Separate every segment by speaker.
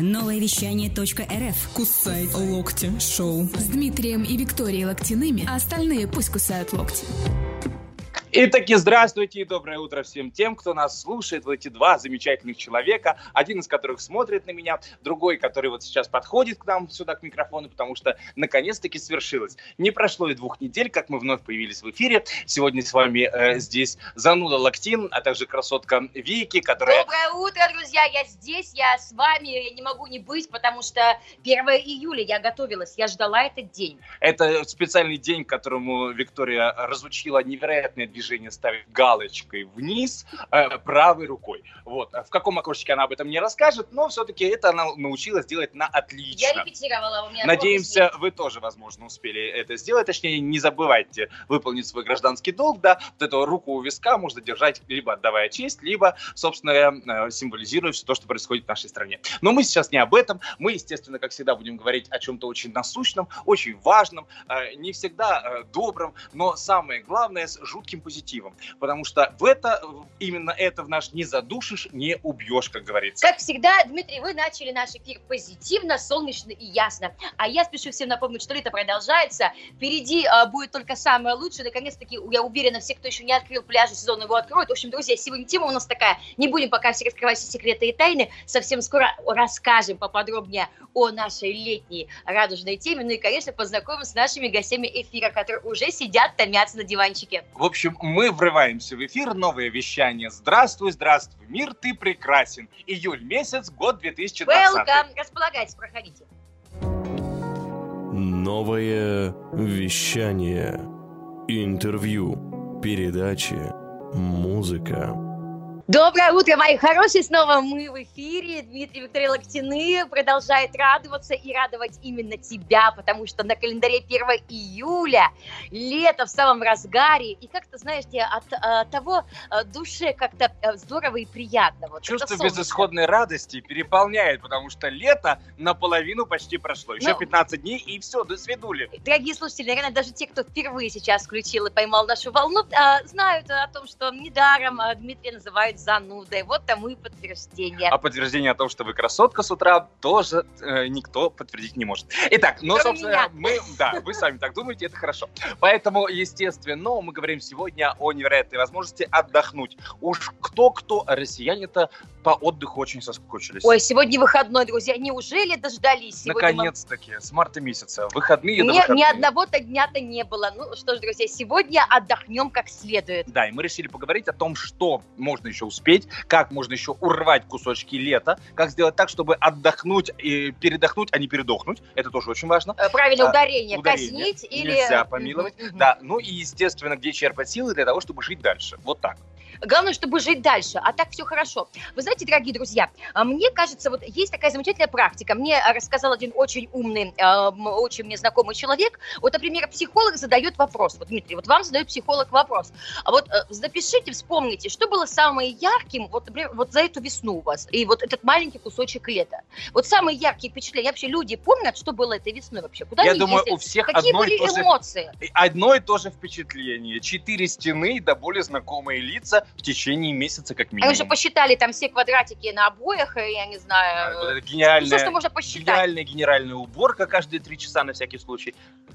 Speaker 1: Новое вещание .рф.
Speaker 2: Кусай локти шоу.
Speaker 3: С Дмитрием и Викторией Локтяными, а остальные пусть кусают локти.
Speaker 4: Итаки, здравствуйте и доброе утро всем тем, кто нас слушает, вот эти два замечательных человека, один из которых смотрит на меня, другой, который вот сейчас подходит к нам сюда, к микрофону, потому что наконец-таки свершилось. Не прошло и двух недель, как мы вновь появились в эфире. Сегодня с вами э, здесь зануда Лактин, а также красотка Вики, которая...
Speaker 5: Доброе утро, друзья, я здесь, я с вами, я не могу не быть, потому что 1 июля я готовилась, я ждала этот день.
Speaker 4: Это специальный день, которому Виктория разучила невероятное движение движение ставить галочкой вниз э, правой рукой. Вот. В каком окошечке она об этом не расскажет, но все-таки это она научилась делать на отлично.
Speaker 5: Я репетировала, у меня
Speaker 4: Надеемся, вы тоже, возможно, успели это сделать. Точнее, не забывайте выполнить свой гражданский долг, да, вот эту руку у виска можно держать, либо отдавая честь, либо, собственно, э, символизируя все то, что происходит в нашей стране. Но мы сейчас не об этом. Мы, естественно, как всегда, будем говорить о чем-то очень насущном, очень важном, э, не всегда э, добром, но самое главное, с жутким позитивом позитивом. Потому что в это, именно это в наш не задушишь, не убьешь, как говорится.
Speaker 5: Как всегда, Дмитрий, вы начали наш эфир позитивно, солнечно и ясно. А я спешу всем напомнить, что лето продолжается. Впереди а, будет только самое лучшее. Наконец-таки, я уверена, все, кто еще не открыл пляж, сезон его откроют. В общем, друзья, сегодня тема у нас такая. Не будем пока все раскрывать все секреты и тайны. Совсем скоро расскажем поподробнее о нашей летней радужной теме. Ну и, конечно, познакомим с нашими гостями эфира, которые уже сидят, томятся на диванчике.
Speaker 4: В общем, мы врываемся в эфир, новое вещание. Здравствуй, здравствуй, мир, ты прекрасен. Июль месяц, год 2020.
Speaker 5: Welcome, располагайтесь, проходите.
Speaker 6: Новое вещание. Интервью, передачи, музыка.
Speaker 5: Доброе утро, мои хорошие! Снова мы в эфире. Дмитрий Виктория Локтины продолжает радоваться и радовать именно тебя, потому что на календаре 1 июля, лето в самом разгаре. И как-то, знаешь, тебе от а, того а, душе как-то а, здорово и приятно. Вот
Speaker 4: Чувство безысходной радости переполняет, потому что лето наполовину почти прошло. Еще ну, 15 дней и все, до свидули.
Speaker 5: Дорогие слушатели, наверное, даже те, кто впервые сейчас включил и поймал нашу волну, знают о том, что недаром а, Дмитрия называют занудой. Вот тому и подтверждение.
Speaker 4: А подтверждение о том, что вы красотка с утра, тоже э, никто подтвердить не может. Итак, ну, Кроме собственно, меня. мы, да, вы сами так думаете, это хорошо. Поэтому, естественно, мы говорим сегодня о невероятной возможности отдохнуть. Уж кто-кто, а россияне-то по отдыху очень соскучились.
Speaker 5: Ой, сегодня выходной, друзья. Неужели дождались?
Speaker 4: Наконец-таки, мы... с марта месяца. Выходные
Speaker 5: не, Ни одного-то дня-то не было. Ну что ж, друзья, сегодня отдохнем как следует.
Speaker 4: Да, и мы решили поговорить о том, что можно еще успеть, как можно еще урвать кусочки лета, как сделать так, чтобы отдохнуть и передохнуть, а не передохнуть. Это тоже очень важно.
Speaker 5: Э, правильно, ударение. А, ударение. Казнить или...
Speaker 4: Нельзя помиловать. Mm-hmm. Да, ну и, естественно, где черпать силы для того, чтобы жить дальше. Вот так.
Speaker 5: Главное, чтобы жить дальше, а так все хорошо. Вы знаете, дорогие друзья, а, мне кажется, вот есть такая замечательная практика. Мне рассказал один очень умный, а, очень мне знакомый человек. Вот, например, психолог задает вопрос. Вот, Дмитрий, вот вам задает психолог вопрос. А вот э, запишите, вспомните, что было ярким вот, например, вот за эту весну у вас, и вот этот маленький кусочек лета. Вот самые яркие впечатления. Вообще люди помнят, что было этой весной вообще? Куда
Speaker 4: Я думаю, ездили? у всех
Speaker 5: Какие
Speaker 4: одно
Speaker 5: были
Speaker 4: и то
Speaker 5: эмоции?
Speaker 4: Одно и то же впечатление. Четыре стены, да более знакомые лица, в течение месяца как минимум.
Speaker 5: Они уже посчитали там все квадратики на обоях, я не знаю.
Speaker 4: вот это гениальная,
Speaker 5: все, что можно посчитать.
Speaker 4: Гениальная генеральная уборка каждые три часа на всякий случай.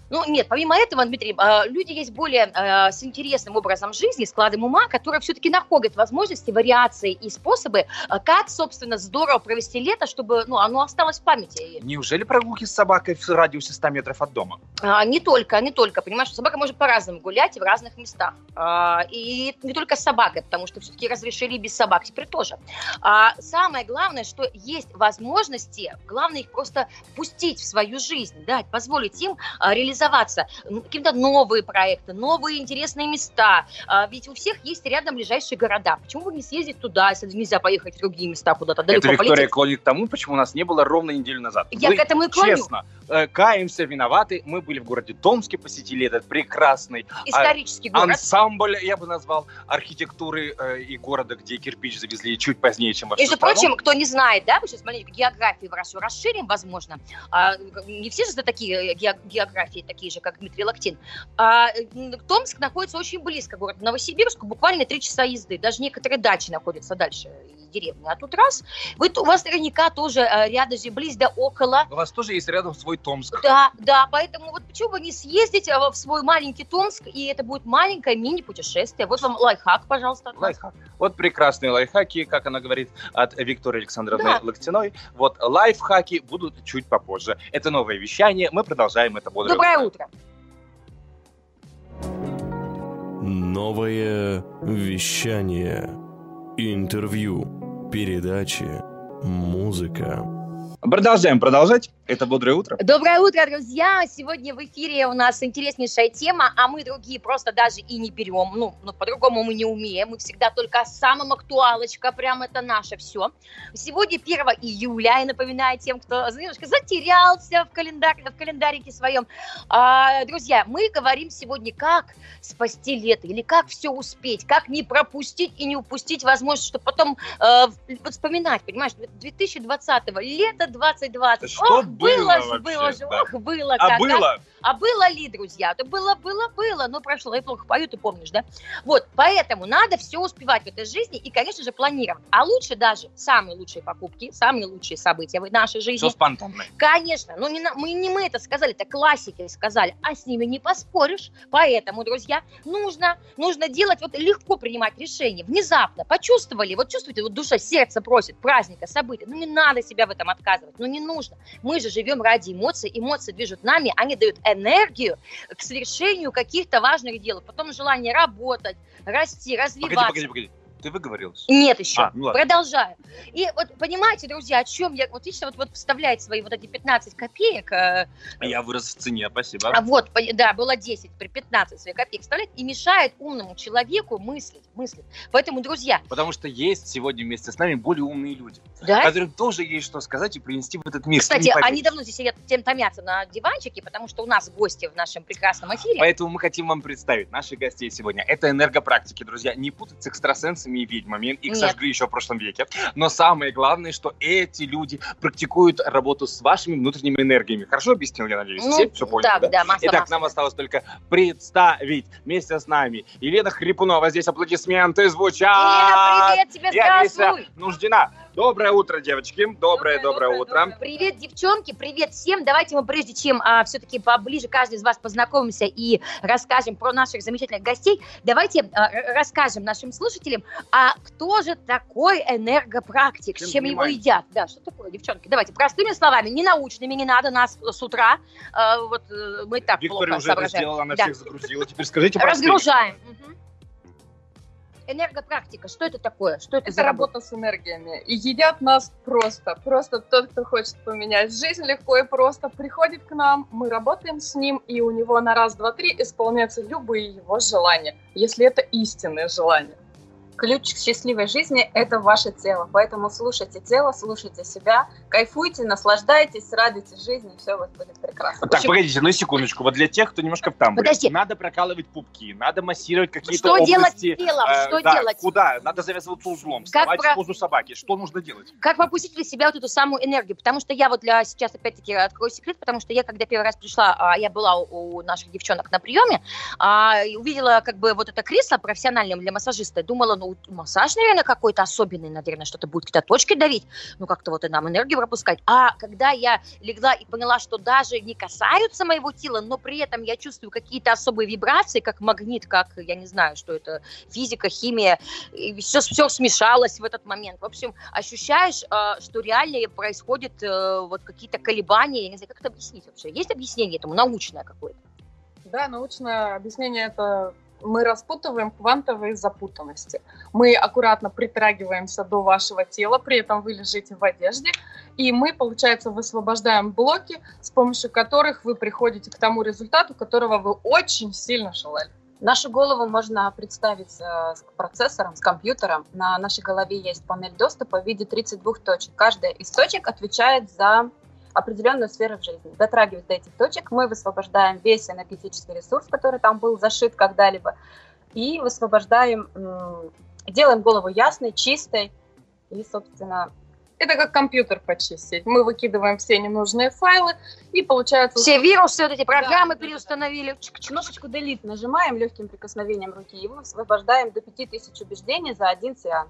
Speaker 5: Ну, нет, помимо этого, Дмитрий, а, люди есть более а, с интересным образом жизни, складом ума, которые все-таки находят возможности, вариации и способы, а, как, собственно, здорово провести лето, чтобы ну, оно осталось в памяти.
Speaker 4: Неужели прогулки с собакой в радиусе 100 метров от дома?
Speaker 5: А, не только, не только. Понимаешь, собака может по-разному гулять в разных местах. А, и не только с собакой, потому что все-таки разрешили без собак, теперь тоже. А, самое главное, что есть возможности, главное их просто пустить в свою жизнь, дать, позволить им а, реализоваться, какие-то новые проекты, новые интересные места. А, ведь у всех есть рядом ближайшие города. Почему бы не съездить туда, если нельзя поехать в другие места куда-то далеко
Speaker 4: Это Виктория
Speaker 5: полететь?
Speaker 4: клонит к тому, почему у нас не было ровно неделю назад.
Speaker 5: Я Вы, к этому и клоню.
Speaker 4: Честно, э, каемся, виноваты. Мы были в городе Томске, посетили этот прекрасный
Speaker 5: исторический
Speaker 4: а,
Speaker 5: город.
Speaker 4: ансамбль, я бы назвал, архитектуры э, и города, где кирпич завезли чуть позднее, чем во
Speaker 5: Между прочим, кто не знает, да, вы сейчас маленько географию вашу расширим, возможно. А, не все же такие географии, такие же, как Дмитрий Локтин. А, Томск находится очень близко к городу Новосибирску, буквально три часа езды, даже некоторые дальше дачи находятся дальше деревни. А тут раз, вы, у вас наверняка тоже э, рядом, близ да около.
Speaker 4: У вас тоже есть рядом свой Томск.
Speaker 5: Да, да, поэтому вот почему бы не съездить э, в свой маленький Томск, и это будет маленькое мини-путешествие. Вот вам лайфхак, пожалуйста.
Speaker 4: Лайфхак. Вот прекрасные лайфхаки, как она говорит, от Виктории Александровны да. Локтиной. Вот лайфхаки будут чуть попозже. Это новое вещание, мы продолжаем это бодрое
Speaker 5: Доброе утро.
Speaker 6: Новое вещание. Интервью передачи, музыка.
Speaker 4: Продолжаем продолжать. Это «Бодрое утро».
Speaker 5: Доброе утро, друзья! Сегодня в эфире у нас интереснейшая тема, а мы другие просто даже и не берем. Ну, ну по-другому мы не умеем. Мы всегда только самым актуалочка, прям это наше все. Сегодня 1 июля, и напоминаю тем, кто немножко затерялся в, календарь, в календарике своем. А, друзья, мы говорим сегодня, как спасти лето, или как все успеть, как не пропустить и не упустить возможность, чтобы потом э, вспоминать, понимаешь, 2020 лето 2020.
Speaker 4: Что
Speaker 5: было же, было же, ох, было.
Speaker 4: А было?
Speaker 5: А было ли, друзья? Да было, было, было, но прошло. Я плохо пою, ты помнишь, да? Вот, поэтому надо все успевать в этой жизни и, конечно же, планировать. А лучше даже самые лучшие покупки, самые лучшие события в нашей жизни.
Speaker 4: Все спонтанно.
Speaker 5: Конечно. Ну, не, мы, не мы это сказали, это классики сказали, а с ними не поспоришь. Поэтому, друзья, нужно, нужно делать, вот легко принимать решения, внезапно, почувствовали, вот чувствуете, вот душа, сердце просит праздника, события, ну не надо себя в этом отказывать, ну не нужно. Мы же живем ради эмоций, эмоции движут нами, они дают энергию к совершению каких-то важных дел. Потом желание работать, расти, развиваться.
Speaker 4: Погоди, погоди, погоди. Ты выговорилась?
Speaker 5: Нет еще. А, ну Продолжаю. И вот понимаете, друзья, о чем я... Вот видите, вот, вот вставляет свои вот эти 15 копеек. Э,
Speaker 4: я вырос в цене, спасибо.
Speaker 5: А вот, да, было 10, при 15 своих копеек вставляет и мешает умному человеку мыслить, мыслить. Поэтому, друзья...
Speaker 4: Потому что есть сегодня вместе с нами более умные люди,
Speaker 5: да?
Speaker 4: которым тоже есть что сказать и принести в этот мир.
Speaker 5: Кстати, они давно здесь сидят, тем томятся на диванчике, потому что у нас гости в нашем прекрасном эфире.
Speaker 4: Поэтому мы хотим вам представить наших гостей сегодня. Это энергопрактики, друзья. Не путать с экстрасенсами и ведьмами их Нет. сожгли еще в прошлом веке. Но самое главное, что эти люди практикуют работу с вашими внутренними энергиями. Хорошо объяснил, я надеюсь? Ну, Все, все поняли,
Speaker 5: так, да? да
Speaker 4: масло, Итак, масло. нам осталось только представить вместе с нами Елена Хрипунова. Здесь аплодисменты звучат.
Speaker 5: Елена, привет тебе, здравствуй.
Speaker 4: Нуждена. Доброе утро, девочки. Доброе, доброе, доброе утро. Доброе.
Speaker 5: Привет, девчонки, привет всем. Давайте мы прежде чем а, все-таки поближе каждый из вас познакомимся и расскажем про наших замечательных гостей, давайте а, расскажем нашим слушателям, а кто же такой энергопрактик, Всем с чем понимаем. его едят? Да, что такое, девчонки? Давайте простыми словами, не научными, не надо нас с утра. А, вот э, мы так
Speaker 4: Виктория
Speaker 5: плохо
Speaker 4: уже соображаем. это сделала, она да. всех загрузила. Теперь скажите простые.
Speaker 5: Разгружаем. Угу энергопрактика, что это такое? Что это,
Speaker 7: это работа? работа с энергиями. И едят нас просто. Просто тот, кто хочет поменять жизнь легко и просто, приходит к нам, мы работаем с ним, и у него на раз, два, три исполняются любые его желания, если это истинное желание.
Speaker 8: Ключ к счастливой жизни – это ваше тело. Поэтому слушайте тело, слушайте себя, кайфуйте, наслаждайтесь, радуйтесь жизни, все у вас будет прекрасно.
Speaker 4: Так, общем... погодите, ну секундочку. Вот для тех, кто немножко в тамбуре.
Speaker 5: Подожди.
Speaker 4: Надо прокалывать пупки, надо массировать какие-то
Speaker 5: что
Speaker 4: области.
Speaker 5: Делать телом?
Speaker 4: Э,
Speaker 5: что
Speaker 4: да,
Speaker 5: делать?
Speaker 4: Куда? Надо завязываться узлом, как вставать про... в позу собаки. Что нужно делать?
Speaker 5: Как попустить для себя вот эту самую энергию? Потому что я вот для сейчас опять-таки открою секрет, потому что я, когда первый раз пришла, а, я была у наших девчонок на приеме, а, увидела как бы вот это кресло профессиональное для массажиста, думала, ну массаж, наверное, какой-то особенный, наверное, что-то будет какие-то точки давить, ну, как-то вот и нам энергию пропускать. А когда я легла и поняла, что даже не касаются моего тела, но при этом я чувствую какие-то особые вибрации, как магнит, как, я не знаю, что это, физика, химия, и все, все смешалось в этот момент. В общем, ощущаешь, э, что реально происходят э, вот какие-то колебания, я не знаю, как это объяснить вообще? Есть объяснение этому, научное какое-то?
Speaker 7: Да, научное объяснение это мы распутываем квантовые запутанности. Мы аккуратно притрагиваемся до вашего тела, при этом вы лежите в одежде, и мы, получается, высвобождаем блоки, с помощью которых вы приходите к тому результату, которого вы очень сильно желали.
Speaker 8: Нашу голову можно представить э, с процессором, с компьютером. На нашей голове есть панель доступа в виде 32 точек. Каждая из точек отвечает за определенную сферу в жизни. Дотрагиваясь до этих точек, мы высвобождаем весь энергетический ресурс, который там был зашит когда-либо, и высвобождаем, делаем голову ясной, чистой, и, собственно,
Speaker 7: это как компьютер почистить. Мы выкидываем все ненужные файлы, и получается...
Speaker 5: Все вирусы, вот эти программы да, переустановили.
Speaker 8: Да. Кнопочку Delete нажимаем легким прикосновением руки, и мы высвобождаем до 5000 убеждений за один сеанс.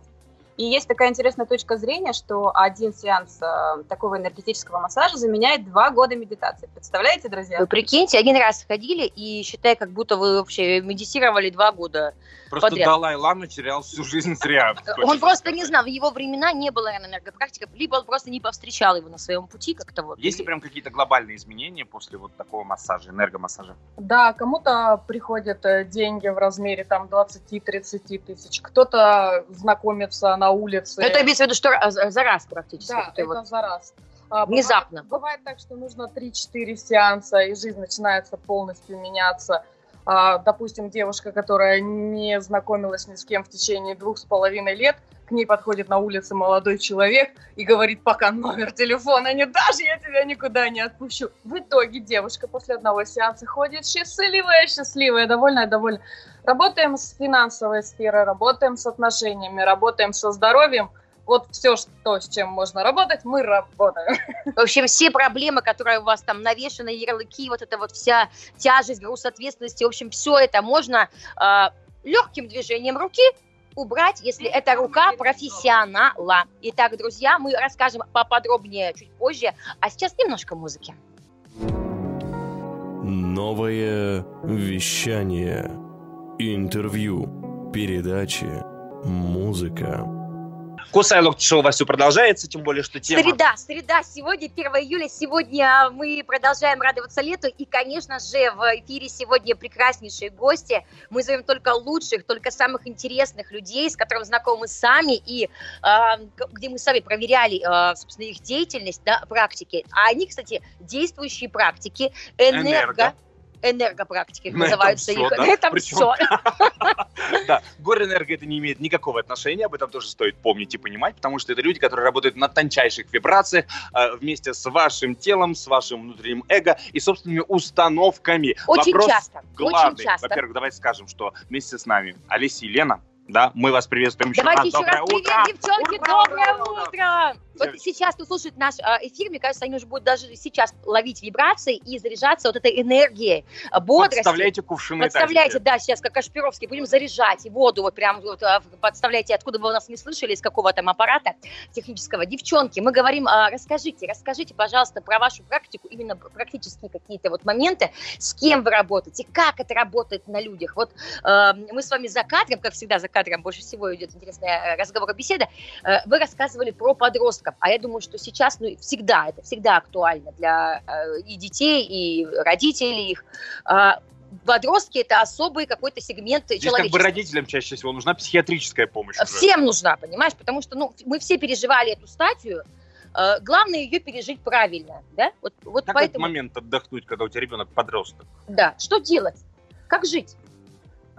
Speaker 8: И есть такая интересная точка зрения, что один сеанс э, такого энергетического массажа заменяет два года медитации. Представляете, друзья?
Speaker 5: Вы прикиньте, один раз ходили и считай, как будто вы вообще медитировали два года.
Speaker 4: Просто
Speaker 5: Подряд.
Speaker 4: Далай-Лама терял всю жизнь зря.
Speaker 5: Он просто не знал, в его времена не было энергопрактиков, либо он просто не повстречал его на своем пути как-то вот.
Speaker 4: Есть ли прям какие-то глобальные изменения после вот такого массажа, энергомассажа?
Speaker 7: Да, кому-то приходят э, деньги в размере там 20-30 тысяч, кто-то знакомится на улице.
Speaker 5: Это имеется в виду, что раз- за раз практически.
Speaker 7: Да, это
Speaker 5: вот.
Speaker 7: за раз. А, бывает-
Speaker 5: Внезапно.
Speaker 7: Бывает, так, что нужно 3-4 сеанса, и жизнь начинается полностью меняться. А, допустим, девушка, которая не знакомилась ни с кем в течение двух с половиной лет, к ней подходит на улице молодой человек и говорит, пока номер телефона не дашь, я тебя никуда не отпущу. В итоге девушка после одного сеанса ходит счастливая, счастливая, довольная, довольная. Работаем с финансовой сферой, работаем с отношениями, работаем со здоровьем. Вот все, что, с чем можно работать, мы работаем.
Speaker 5: В общем, все проблемы, которые у вас там навешаны, ярлыки, вот эта вот вся тяжесть, груз ответственности, в общем, все это можно легким движением руки убрать, если это рука профессионала. Итак, друзья, мы расскажем поподробнее чуть позже, а сейчас немножко музыки.
Speaker 6: Новое вещание. Интервью. Передачи. Музыка.
Speaker 4: Кусай локти шоу у вас все продолжается, тем более, что тема...
Speaker 5: Среда, среда, сегодня 1 июля, сегодня мы продолжаем радоваться лету, и, конечно же, в эфире сегодня прекраснейшие гости, мы зовем только лучших, только самых интересных людей, с которыми знакомы сами, и э, где мы сами проверяли, э, собственно, их деятельность, да, практики, а они, кстати, действующие практики, энерго...
Speaker 4: Энерго.
Speaker 5: Энергопрактики
Speaker 4: На
Speaker 5: называются
Speaker 4: всё,
Speaker 5: их.
Speaker 4: да?
Speaker 5: На этом все.
Speaker 4: Да, горэнерго это не имеет никакого отношения, об этом тоже стоит помнить и понимать, потому что это люди, которые работают на тончайших вибрациях э, вместе с вашим телом, с вашим внутренним эго и собственными установками.
Speaker 5: Очень
Speaker 4: Вопрос
Speaker 5: часто, очень
Speaker 4: главный.
Speaker 5: часто.
Speaker 4: Во-первых, давайте скажем, что вместе с нами Алиса и Лена, да, мы вас приветствуем еще
Speaker 5: Давайте
Speaker 4: раз.
Speaker 5: еще раз привет, девчонки, доброе утро! Вот сейчас, кто слушает наш а, эфир, мне кажется, они уже будут даже сейчас ловить вибрации и заряжаться вот этой энергией, а, бодрости.
Speaker 4: Подставляйте кувшины
Speaker 5: Подставляйте, да, сейчас как Кашпировский, будем заряжать и воду вот прям вот, а, подставляйте, откуда вы нас не слышали, из какого там аппарата технического. Девчонки, мы говорим, расскажите, расскажите, пожалуйста, про вашу практику, именно практические какие-то вот моменты, с кем вы работаете, как это работает на людях. Вот э, мы с вами за кадром, как всегда за кадром больше всего идет интересная разговор беседа, э, вы рассказывали про подростков, а я думаю, что сейчас, ну, всегда, это всегда актуально для э, и детей, и родителей их. А, Подростки – это особый какой-то сегмент
Speaker 4: Здесь как бы
Speaker 5: человечества.
Speaker 4: родителям чаще всего нужна психиатрическая помощь. уже.
Speaker 5: Всем нужна, понимаешь? Потому что ну, мы все переживали эту стадию. Э, главное ее пережить правильно, да? Вот, вот
Speaker 4: Как
Speaker 5: поэтому,
Speaker 4: этот момент отдохнуть, когда у тебя ребенок подросток?
Speaker 5: да. Что делать? Как жить?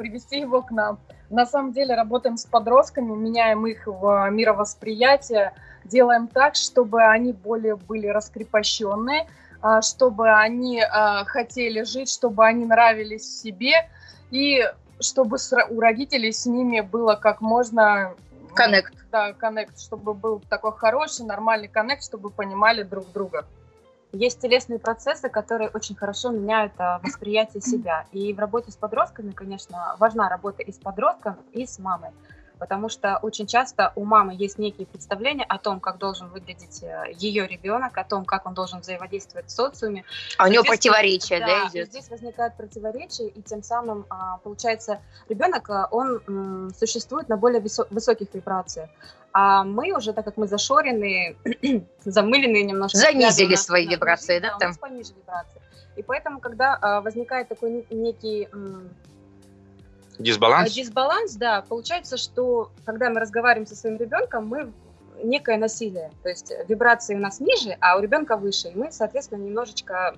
Speaker 7: привести его к нам. На самом деле работаем с подростками, меняем их в мировосприятие, делаем так, чтобы они более были раскрепощенные, а, чтобы они а, хотели жить, чтобы они нравились себе, и чтобы у родителей с ними было как можно...
Speaker 5: Коннект.
Speaker 7: Да, коннект, чтобы был такой хороший, нормальный коннект, чтобы понимали друг друга.
Speaker 8: Есть телесные процессы, которые очень хорошо меняют а, восприятие себя. И в работе с подростками, конечно, важна работа и с подростком, и с мамой. Потому что очень часто у мамы есть некие представления о том, как должен выглядеть ее ребенок, о том, как он должен взаимодействовать в социуме.
Speaker 5: А у него противоречие, да,
Speaker 8: и
Speaker 5: идет?
Speaker 8: здесь возникает противоречие, и тем самым, а, получается, ребенок, а, он существует на более высоких вибрациях. А мы уже, так как мы зашорены, замыленные немножко.
Speaker 5: Занизили
Speaker 8: связаны,
Speaker 5: свои вибрации, да,
Speaker 8: у
Speaker 5: там?
Speaker 8: нас пониже вибрации. И поэтому, когда а, возникает такой не- некий
Speaker 4: Дисбаланс?
Speaker 8: а, Дисбаланс, да. Получается, что когда мы разговариваем со своим ребенком, мы некое насилие. То есть вибрации у нас ниже, а у ребенка выше. И мы, соответственно, немножечко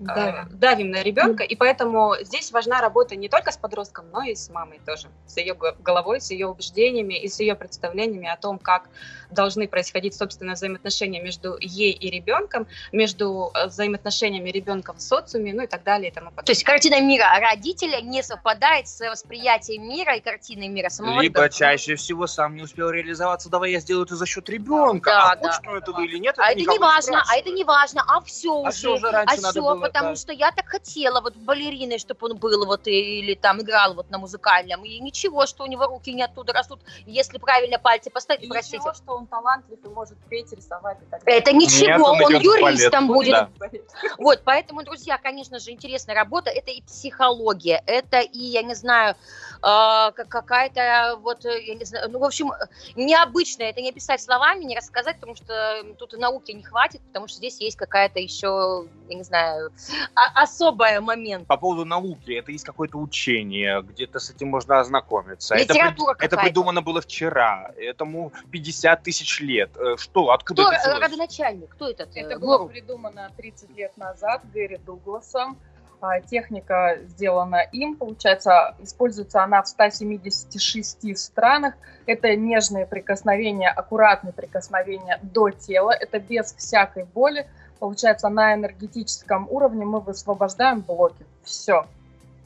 Speaker 8: э, давим на ребенка. И поэтому здесь важна работа не только с подростком, но и с мамой тоже. С ее го- головой, с ее убеждениями и с ее представлениями о том, как должны происходить, собственно, взаимоотношения между ей и ребенком, между э, взаимоотношениями ребенка в социуме, ну и так далее и тому подобное.
Speaker 5: То есть картина мира родителя не совпадает с восприятием мира и картиной мира самого
Speaker 4: Либо
Speaker 5: ребенка.
Speaker 4: чаще всего сам не успел реализоваться, давай я сделаю это за счет ребенка.
Speaker 5: Да,
Speaker 4: а
Speaker 5: да.
Speaker 4: хочешь ну, этого или нет,
Speaker 5: А это не важно, а это не важно, а все
Speaker 4: А
Speaker 5: уже,
Speaker 4: всё уже раньше надо
Speaker 5: всё,
Speaker 4: было.
Speaker 5: Потому что я так хотела, вот балериной, чтобы он был вот или там играл вот на музыкальном, и ничего, что у него руки не оттуда растут, если правильно пальцы поставить,
Speaker 8: И
Speaker 5: простите.
Speaker 8: ничего, что он талантлив и может петь, рисовать и так далее.
Speaker 5: Это ничего,
Speaker 4: Нет, он
Speaker 5: юристом
Speaker 4: балет.
Speaker 5: будет.
Speaker 4: Да.
Speaker 5: Вот, поэтому, друзья, конечно же, интересная работа. Это и психология, это и, я не знаю, какая-то вот, э, я не знаю, ну, в общем, необычная. Это не описать словами, не рассказать, потому что тут и науки не хватит, потому что здесь есть какая-то еще, я не знаю, а- особая момент.
Speaker 4: По поводу науки, это есть какое-то учение, где-то с этим можно ознакомиться. Это,
Speaker 5: Литература
Speaker 4: это
Speaker 5: какая-то.
Speaker 4: придумано было вчера, этому 50 тысяч лет. Э, Что, откуда
Speaker 5: Кто
Speaker 4: это
Speaker 5: э, родоначальник? Кто этот?
Speaker 7: Это было придумано 30 лет назад Гэри Дугласом. А, Техника сделана им, получается, используется она в 176 странах. Это нежные прикосновения, аккуратные прикосновения до тела, это без всякой боли. Получается, на энергетическом уровне мы высвобождаем блоки. Все.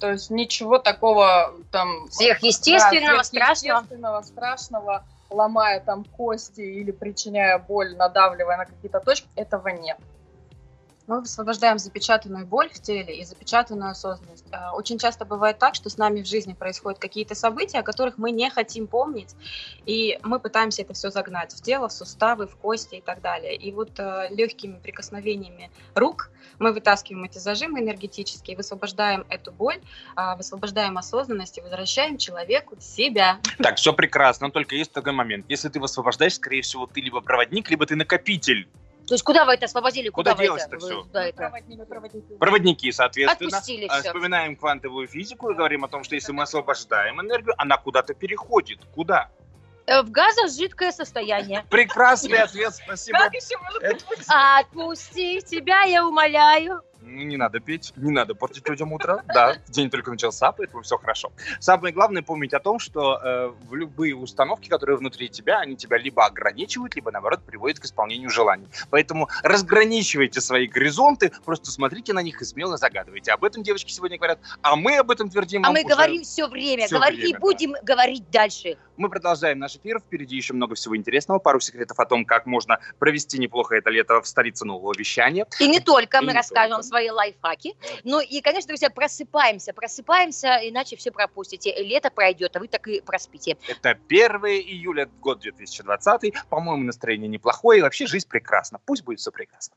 Speaker 7: То есть ничего такого там...
Speaker 5: Сверхъестественного,
Speaker 7: Да,
Speaker 5: страшного.
Speaker 7: сверхъестественного, страшного, ломая там кости или причиняя боль, надавливая на какие-то точки, этого нет.
Speaker 8: Мы высвобождаем запечатанную боль в теле и запечатанную осознанность. А, Очень часто бывает так, что с нами в жизни происходят какие-то события, о которых мы не хотим помнить, и мы пытаемся это все загнать в тело, в суставы, в кости и так далее. И вот э, легкими прикосновениями рук мы вытаскиваем эти зажимы энергетические, высвобождаем эту боль, а, высвобождаем осознанность и возвращаем человеку себя.
Speaker 4: Так, все прекрасно, но только есть такой момент. Если ты высвобождаешь, скорее всего, ты либо проводник, либо ты накопитель.
Speaker 5: То есть куда вы это освободили?
Speaker 4: Куда
Speaker 5: вы
Speaker 4: делось-то
Speaker 5: это? Вы куда это?
Speaker 7: Проводники, проводники.
Speaker 4: Соответственно.
Speaker 5: Отпустили
Speaker 4: А,
Speaker 5: все.
Speaker 4: Вспоминаем квантовую физику и говорим о том, что если мы освобождаем энергию, она куда-то переходит. Куда?
Speaker 5: Э, В газожидкое состояние.
Speaker 4: Прекрасный ответ, спасибо.
Speaker 8: Как еще может
Speaker 5: Отпусти тебя, я умоляю.
Speaker 4: Ну, Не надо петь, не надо портить людям утро. Да, день только начался, поэтому все хорошо. Самое главное помнить о том, что э, в любые установки, которые внутри тебя, они тебя либо ограничивают, либо наоборот приводят к исполнению желаний. Поэтому разграничивайте свои горизонты, просто смотрите на них и смело загадывайте. Об этом девочки сегодня говорят, а мы об этом твердим.
Speaker 5: А
Speaker 4: вам
Speaker 5: мы
Speaker 4: уже-
Speaker 5: говорим все время,
Speaker 4: всё
Speaker 5: говорим
Speaker 4: время,
Speaker 5: и
Speaker 4: да.
Speaker 5: будем говорить дальше.
Speaker 4: Мы продолжаем наш эфир. Впереди еще много всего интересного. Пару секретов о том, как можно провести неплохо это лето в столице нового вещания.
Speaker 5: И не только
Speaker 4: И
Speaker 5: мы
Speaker 4: не
Speaker 5: расскажем
Speaker 4: только.
Speaker 5: Свои лайфхаки. Ну и, конечно, друзья, просыпаемся, просыпаемся, иначе все пропустите. Лето пройдет, а вы так и проспите.
Speaker 4: Это 1 июля, год 2020. По-моему, настроение неплохое. И вообще жизнь прекрасна. Пусть будет все прекрасно.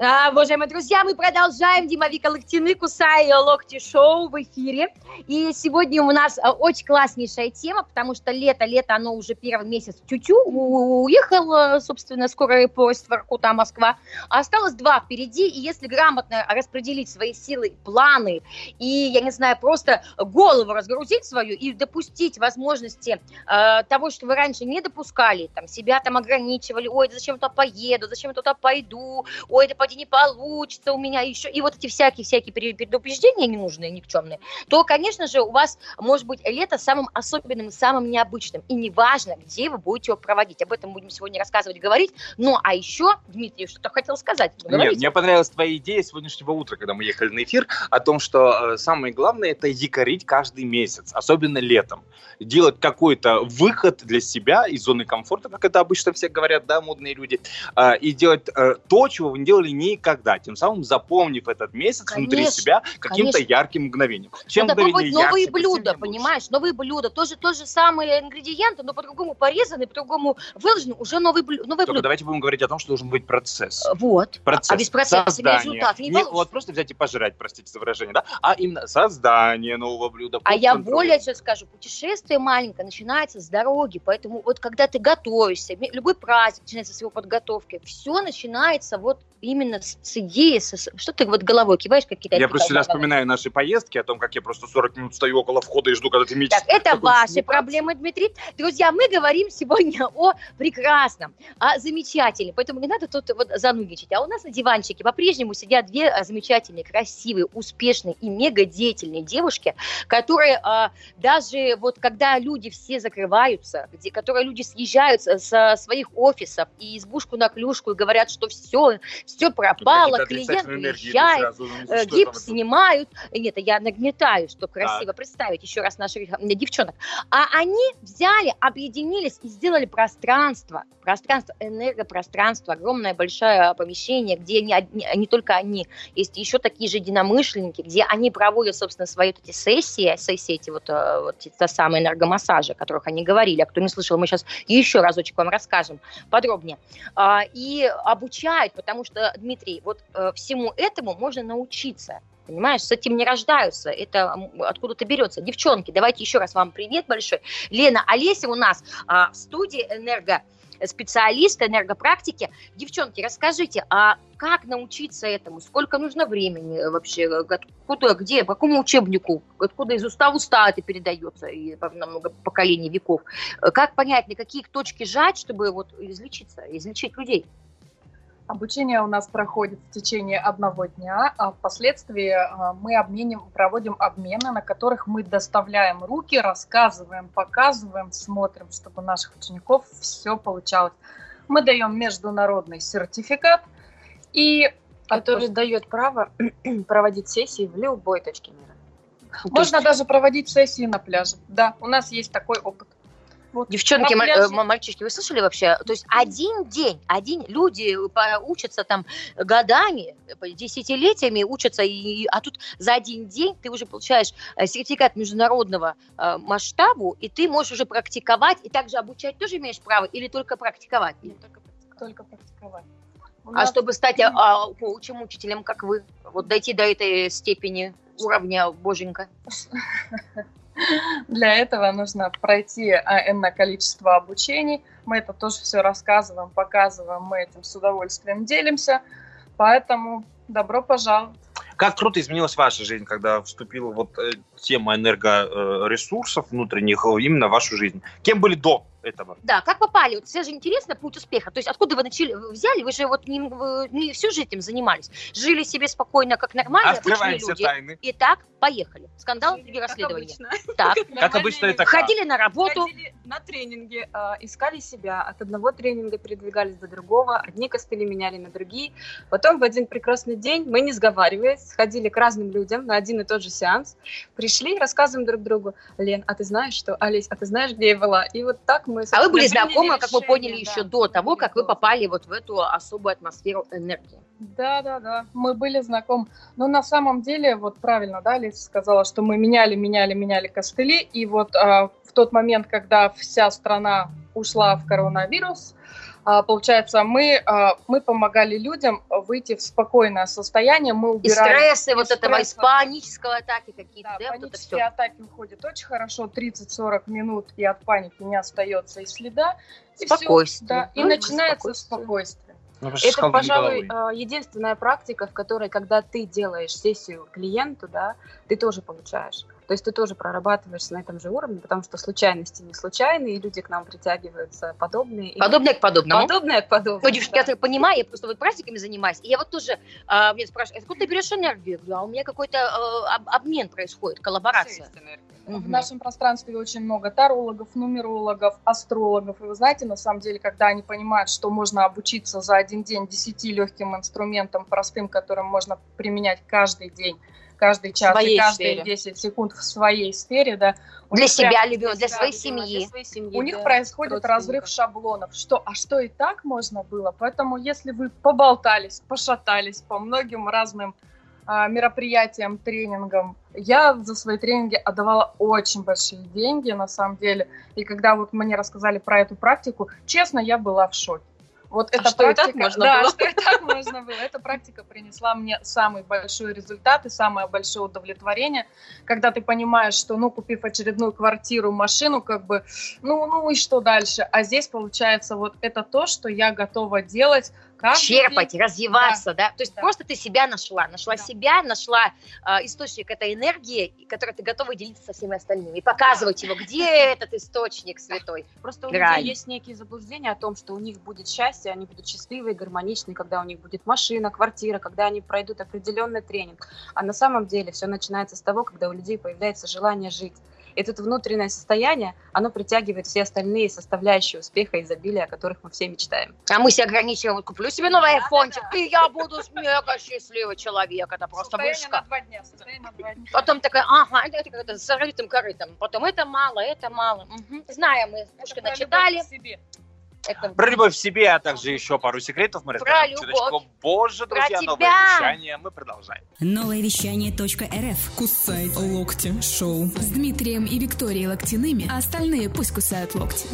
Speaker 5: А, уважаемые друзья, мы продолжаем. Дима Вика Локтины, Кусай Локти Шоу в эфире. И сегодня у нас а, очень класснейшая тема, потому что лето, лето, оно уже первый месяц тю-тю, уехал, собственно, скорый поезд в Воркута, Москва. А осталось два впереди, и если грамотно распределить свои силы, планы, и, я не знаю, просто голову разгрузить свою и допустить возможности э, того, что вы раньше не допускали, там, себя там ограничивали, ой, зачем туда поеду, зачем туда пойду, ой, да поди не получится у меня еще, и вот эти всякие-всякие предупреждения ненужные, никчемные, то, конечно же, у вас может быть лето самым особенным самым необычным, и неважно, где вы будете его проводить, об этом будем сегодня рассказывать, говорить, ну, а еще, Дмитрий, что хотел сказать, Ну,
Speaker 4: Нет, мне понравилась твоя идея сегодняшнего утра, когда мы ехали на эфир, о том, что э, самое главное это якорить каждый месяц, особенно летом. Делать какой-то выход для себя из зоны комфорта, как это обычно все говорят, да, модные люди, а, и делать э, то, чего вы не делали никогда, тем самым заполнив этот месяц внутри
Speaker 5: Конечно,
Speaker 4: себя каким-то ярким мгновением. Чем
Speaker 5: Надо
Speaker 4: мгновение
Speaker 5: новые
Speaker 4: ярче, тем
Speaker 5: блюда, понимаешь? Новые блюда. Тоже тот же самые ингредиенты, но по-другому порезаны, по-другому выложены. Уже новый блю- новое
Speaker 4: Только
Speaker 5: блюдо.
Speaker 4: давайте будем говорить о том, что должен быть процесс.
Speaker 5: Э, Вот.
Speaker 4: Процесс
Speaker 5: А без процесса себе
Speaker 4: создания.
Speaker 5: результат не
Speaker 4: Не
Speaker 5: получится.
Speaker 4: вот просто взять и пожрать, простите за выражение, да, а именно создание нового блюда.
Speaker 5: А я более сейчас скажу, путешествие маленькое начинается с дороги, поэтому вот когда ты готовишься, любой праздник начинается с его подготовки, все начинается вот именно с, с идеей, со- что ты вот головой киваешь какие-то...
Speaker 4: Я просто всегда вспоминаю наши поездки о том, как я просто 40 минут стою около входа и жду, когда ты меч.
Speaker 5: Так, это ваши проблемы, Дмитрий. Друзья, мы говорим сегодня о прекрасном, о замечательном. Поэтому не надо тут вот занудничать. А у нас на диванчике по-прежнему сидят две а, замечательные, красивые, успешные и мега деятельные девушки, которые а, даже вот когда люди все закрываются, где, которые люди съезжают со своих офисов и избушку на клюшку и говорят, что все, все
Speaker 4: Тут
Speaker 5: пропало,
Speaker 4: какие-то
Speaker 5: клиент
Speaker 4: сразу. Ну,
Speaker 5: э,
Speaker 4: что это
Speaker 5: гипс снимают. Нет, я нагнетаю, чтобы красиво представить еще раз наших э, девчонок. А они взяли, объединились и сделали пространство, пространство, энергопространство, огромное большое помещение, где не, одни- не только они, есть еще такие же единомышленники, где они проводят, собственно, свои вот эти сессии, сессии эти вот, э, вот те самые энергомассажи, о которых они говорили. А кто не слышал, мы сейчас еще разочек вам расскажем подробнее. А, И обучают, потому что, Дмитрий, вот э, всему этому можно научиться. Понимаешь, с этим не рождаются, это откуда-то берется. Девчонки, давайте еще раз вам привет большой. Лена, Олеся у нас а, в студии энерго специалист энергопрактики. Девчонки, расскажите, а как научиться этому? Сколько нужно времени вообще? Откуда, где, по какому учебнику? Откуда из уста в уста это передается и на много поколений, веков? Как понять, на какие точки жать, чтобы вот излечиться, излечить людей?
Speaker 7: Обучение у нас проходит в течение одного дня, а впоследствии а, мы обменим, проводим обмены, на которых мы доставляем руки, рассказываем, показываем, смотрим, чтобы у наших учеников все получалось. Мы даем международный сертификат и
Speaker 8: Который дает право проводить сессии в любой точке мира.
Speaker 7: можно даже проводить сессии на пляже. Да, у нас есть такой опыт. Вот.
Speaker 5: Девчонки,
Speaker 7: пляже-
Speaker 5: э, ма- мальчишки, вы слышали вообще? То есть один день, один люди по- учатся там годами, десятилетиями учатся, и, а тут за один день ты уже получаешь э, сертификат международного э, масштабу, и ты можешь уже практиковать, и также обучать тоже имеешь право, или только практиковать?
Speaker 7: только практиковать. У
Speaker 5: А
Speaker 7: нас-
Speaker 5: чтобы стать а, а, коучем, учителем, как вы, вот дойти до этой степени уровня боженька?
Speaker 7: Для этого нужно пройти а, энное количество обучений. Мы это тоже все рассказываем, показываем, мы этим с удовольствием делимся. Поэтому добро пожаловать.
Speaker 4: Как круто изменилась ваша жизнь, когда вступила вот э, тема энергоресурсов внутренних именно в вашу жизнь? Кем были до этого?
Speaker 5: Да, как попали? Вот все же интересно путь успеха. То есть откуда вы начали, вы взяли? Вы же вот не, не всю жизнь этим занимались. Жили себе спокойно, как нормальные обычные
Speaker 4: Открываем все
Speaker 5: люди.
Speaker 4: тайны.
Speaker 5: Итак, поехали. Скандал
Speaker 8: Жили,
Speaker 5: и
Speaker 8: как
Speaker 5: расследование.
Speaker 8: обычно.
Speaker 5: Так,
Speaker 4: Как обычно это как?
Speaker 5: ходили на работу.
Speaker 8: Ходили на тренинги, а, искали себя. От одного тренинга передвигались до другого. Одни костыли меняли на другие. Потом в один прекрасный день мы, не сговариваясь, сходили к разным людям на один и тот же сеанс. Пришли, рассказываем друг другу. Лен, а ты знаешь что? Олесь, а ты знаешь, где я была? И вот так мы...
Speaker 5: А вы были
Speaker 8: приняли
Speaker 5: знакомы, как мы
Speaker 8: решение,
Speaker 5: поняли,
Speaker 8: да.
Speaker 5: еще до того, как вы попали вот в эту особую атмосферу энергии.
Speaker 7: Да, да, да, мы были знакомы. Но на самом деле, вот правильно, да, Лиса сказала, что мы меняли, меняли, меняли костыли. И вот а, в тот момент, когда вся страна ушла в коронавирус, получается, мы, а, мы помогали людям выйти в спокойное состояние, мы
Speaker 5: И
Speaker 7: убирали...
Speaker 5: стрессы вот
Speaker 7: и
Speaker 5: этого,
Speaker 7: стресс,
Speaker 5: из панического атаки какие-то,
Speaker 7: Да,
Speaker 5: да, вот это
Speaker 7: панические
Speaker 5: все.
Speaker 7: атаки уходят очень хорошо, 30-40 минут, и от паники не остается и следа. И
Speaker 5: Спокойствие.
Speaker 7: да, и
Speaker 5: Ну,
Speaker 7: начинается
Speaker 5: спокойствие.
Speaker 7: спокойствие.
Speaker 4: Ну,
Speaker 8: Это, пожалуй,
Speaker 4: головой.
Speaker 8: э, единственная практика, в которой, когда ты делаешь сессию клиенту, да, ты тоже получаешь. То есть ты тоже прорабатываешь на этом же уровне, потому что случайности не случайные, и люди к нам притягиваются подобные. И
Speaker 5: Подобное к подобному.
Speaker 8: Подобное к подобному.
Speaker 5: Ну, девушки,
Speaker 8: да.
Speaker 5: я так понимаю, я просто вот практиками занимаюсь. И я вот тоже, а, меня спрашивают, откуда ты берешь энергию? Я говорю, а у меня какой-то э, об- обмен происходит, коллаборация.
Speaker 8: Энергия.
Speaker 7: В нашем пространстве очень много тарологов, нумерологов, астрологов. И вы знаете, на самом деле, когда они понимают, что можно обучиться за один день 10 легким инструментам, простым, которым можно применять каждый день, каждый час
Speaker 8: своей
Speaker 7: и каждые
Speaker 8: сфере.
Speaker 7: 10 секунд в своей сфере, да.
Speaker 5: Для
Speaker 7: них
Speaker 5: себя любимого, для
Speaker 8: себя
Speaker 5: своей семьи.
Speaker 8: для своей семьи,
Speaker 7: у них
Speaker 8: для
Speaker 7: происходит разрыв шаблонов. Что, а что и так можно было? Поэтому если вы поболтались, пошатались по многим разным а, мероприятиям, тренингам, я за свои тренинги отдавала очень большие деньги, на самом деле. И когда вот мне рассказали про эту практику, честно, я была в шоке. Вот эта
Speaker 8: А что и так
Speaker 7: практика,
Speaker 8: можно
Speaker 7: да,
Speaker 8: было?
Speaker 7: что и так можно было. Эта практика принесла мне самый большой результат и самое большое удовлетворение, когда ты понимаешь, что, ну, купив очередную квартиру, машину, как бы, ну, ну и что дальше? А здесь получается вот это то, что я готова делать Каждый
Speaker 5: черпать,
Speaker 7: день.
Speaker 5: развиваться, да. То есть
Speaker 7: Да.
Speaker 5: просто ты себя нашла, нашла
Speaker 7: Да.
Speaker 5: себя, нашла а, источник этой энергии, и которой ты готова делиться со всеми остальными и показывать его, где этот источник святой.
Speaker 8: Просто у людей есть некие заблуждения о том, что у них будет счастье, они будут счастливы и гармоничны, когда у них будет машина, квартира, когда они пройдут определенный тренинг. А на самом деле все начинается с того, когда у людей появляется желание жить. Это внутреннее состояние, оно притягивает все остальные составляющие успеха и изобилия, о которых мы все мечтаем.
Speaker 5: А мы себя ограничиваем, вот куплю себе новый
Speaker 7: Да,
Speaker 5: айфончик,
Speaker 7: да, да.
Speaker 5: и я буду мега счастливый человек. Это просто
Speaker 7: Состояние
Speaker 5: вышка.
Speaker 7: на два дня. Состояние на два дня.
Speaker 5: Потом такая, ага, это, это с зарытым корытом. Потом это мало, это мало. Мгм. Знаем мы, Пушкина читали. Это
Speaker 4: Про любовь в себе, а также еще пару секретов мы
Speaker 5: Про
Speaker 4: расскажем
Speaker 5: любовь.
Speaker 4: чуточку позже,
Speaker 5: Про
Speaker 4: друзья. Новое
Speaker 5: тебя.
Speaker 4: вещание мы продолжаем.
Speaker 1: Новое вещание.рф.
Speaker 2: Кусай локти шоу.
Speaker 3: С Дмитрием и Викторией Локтяными, а остальные пусть кусают локти.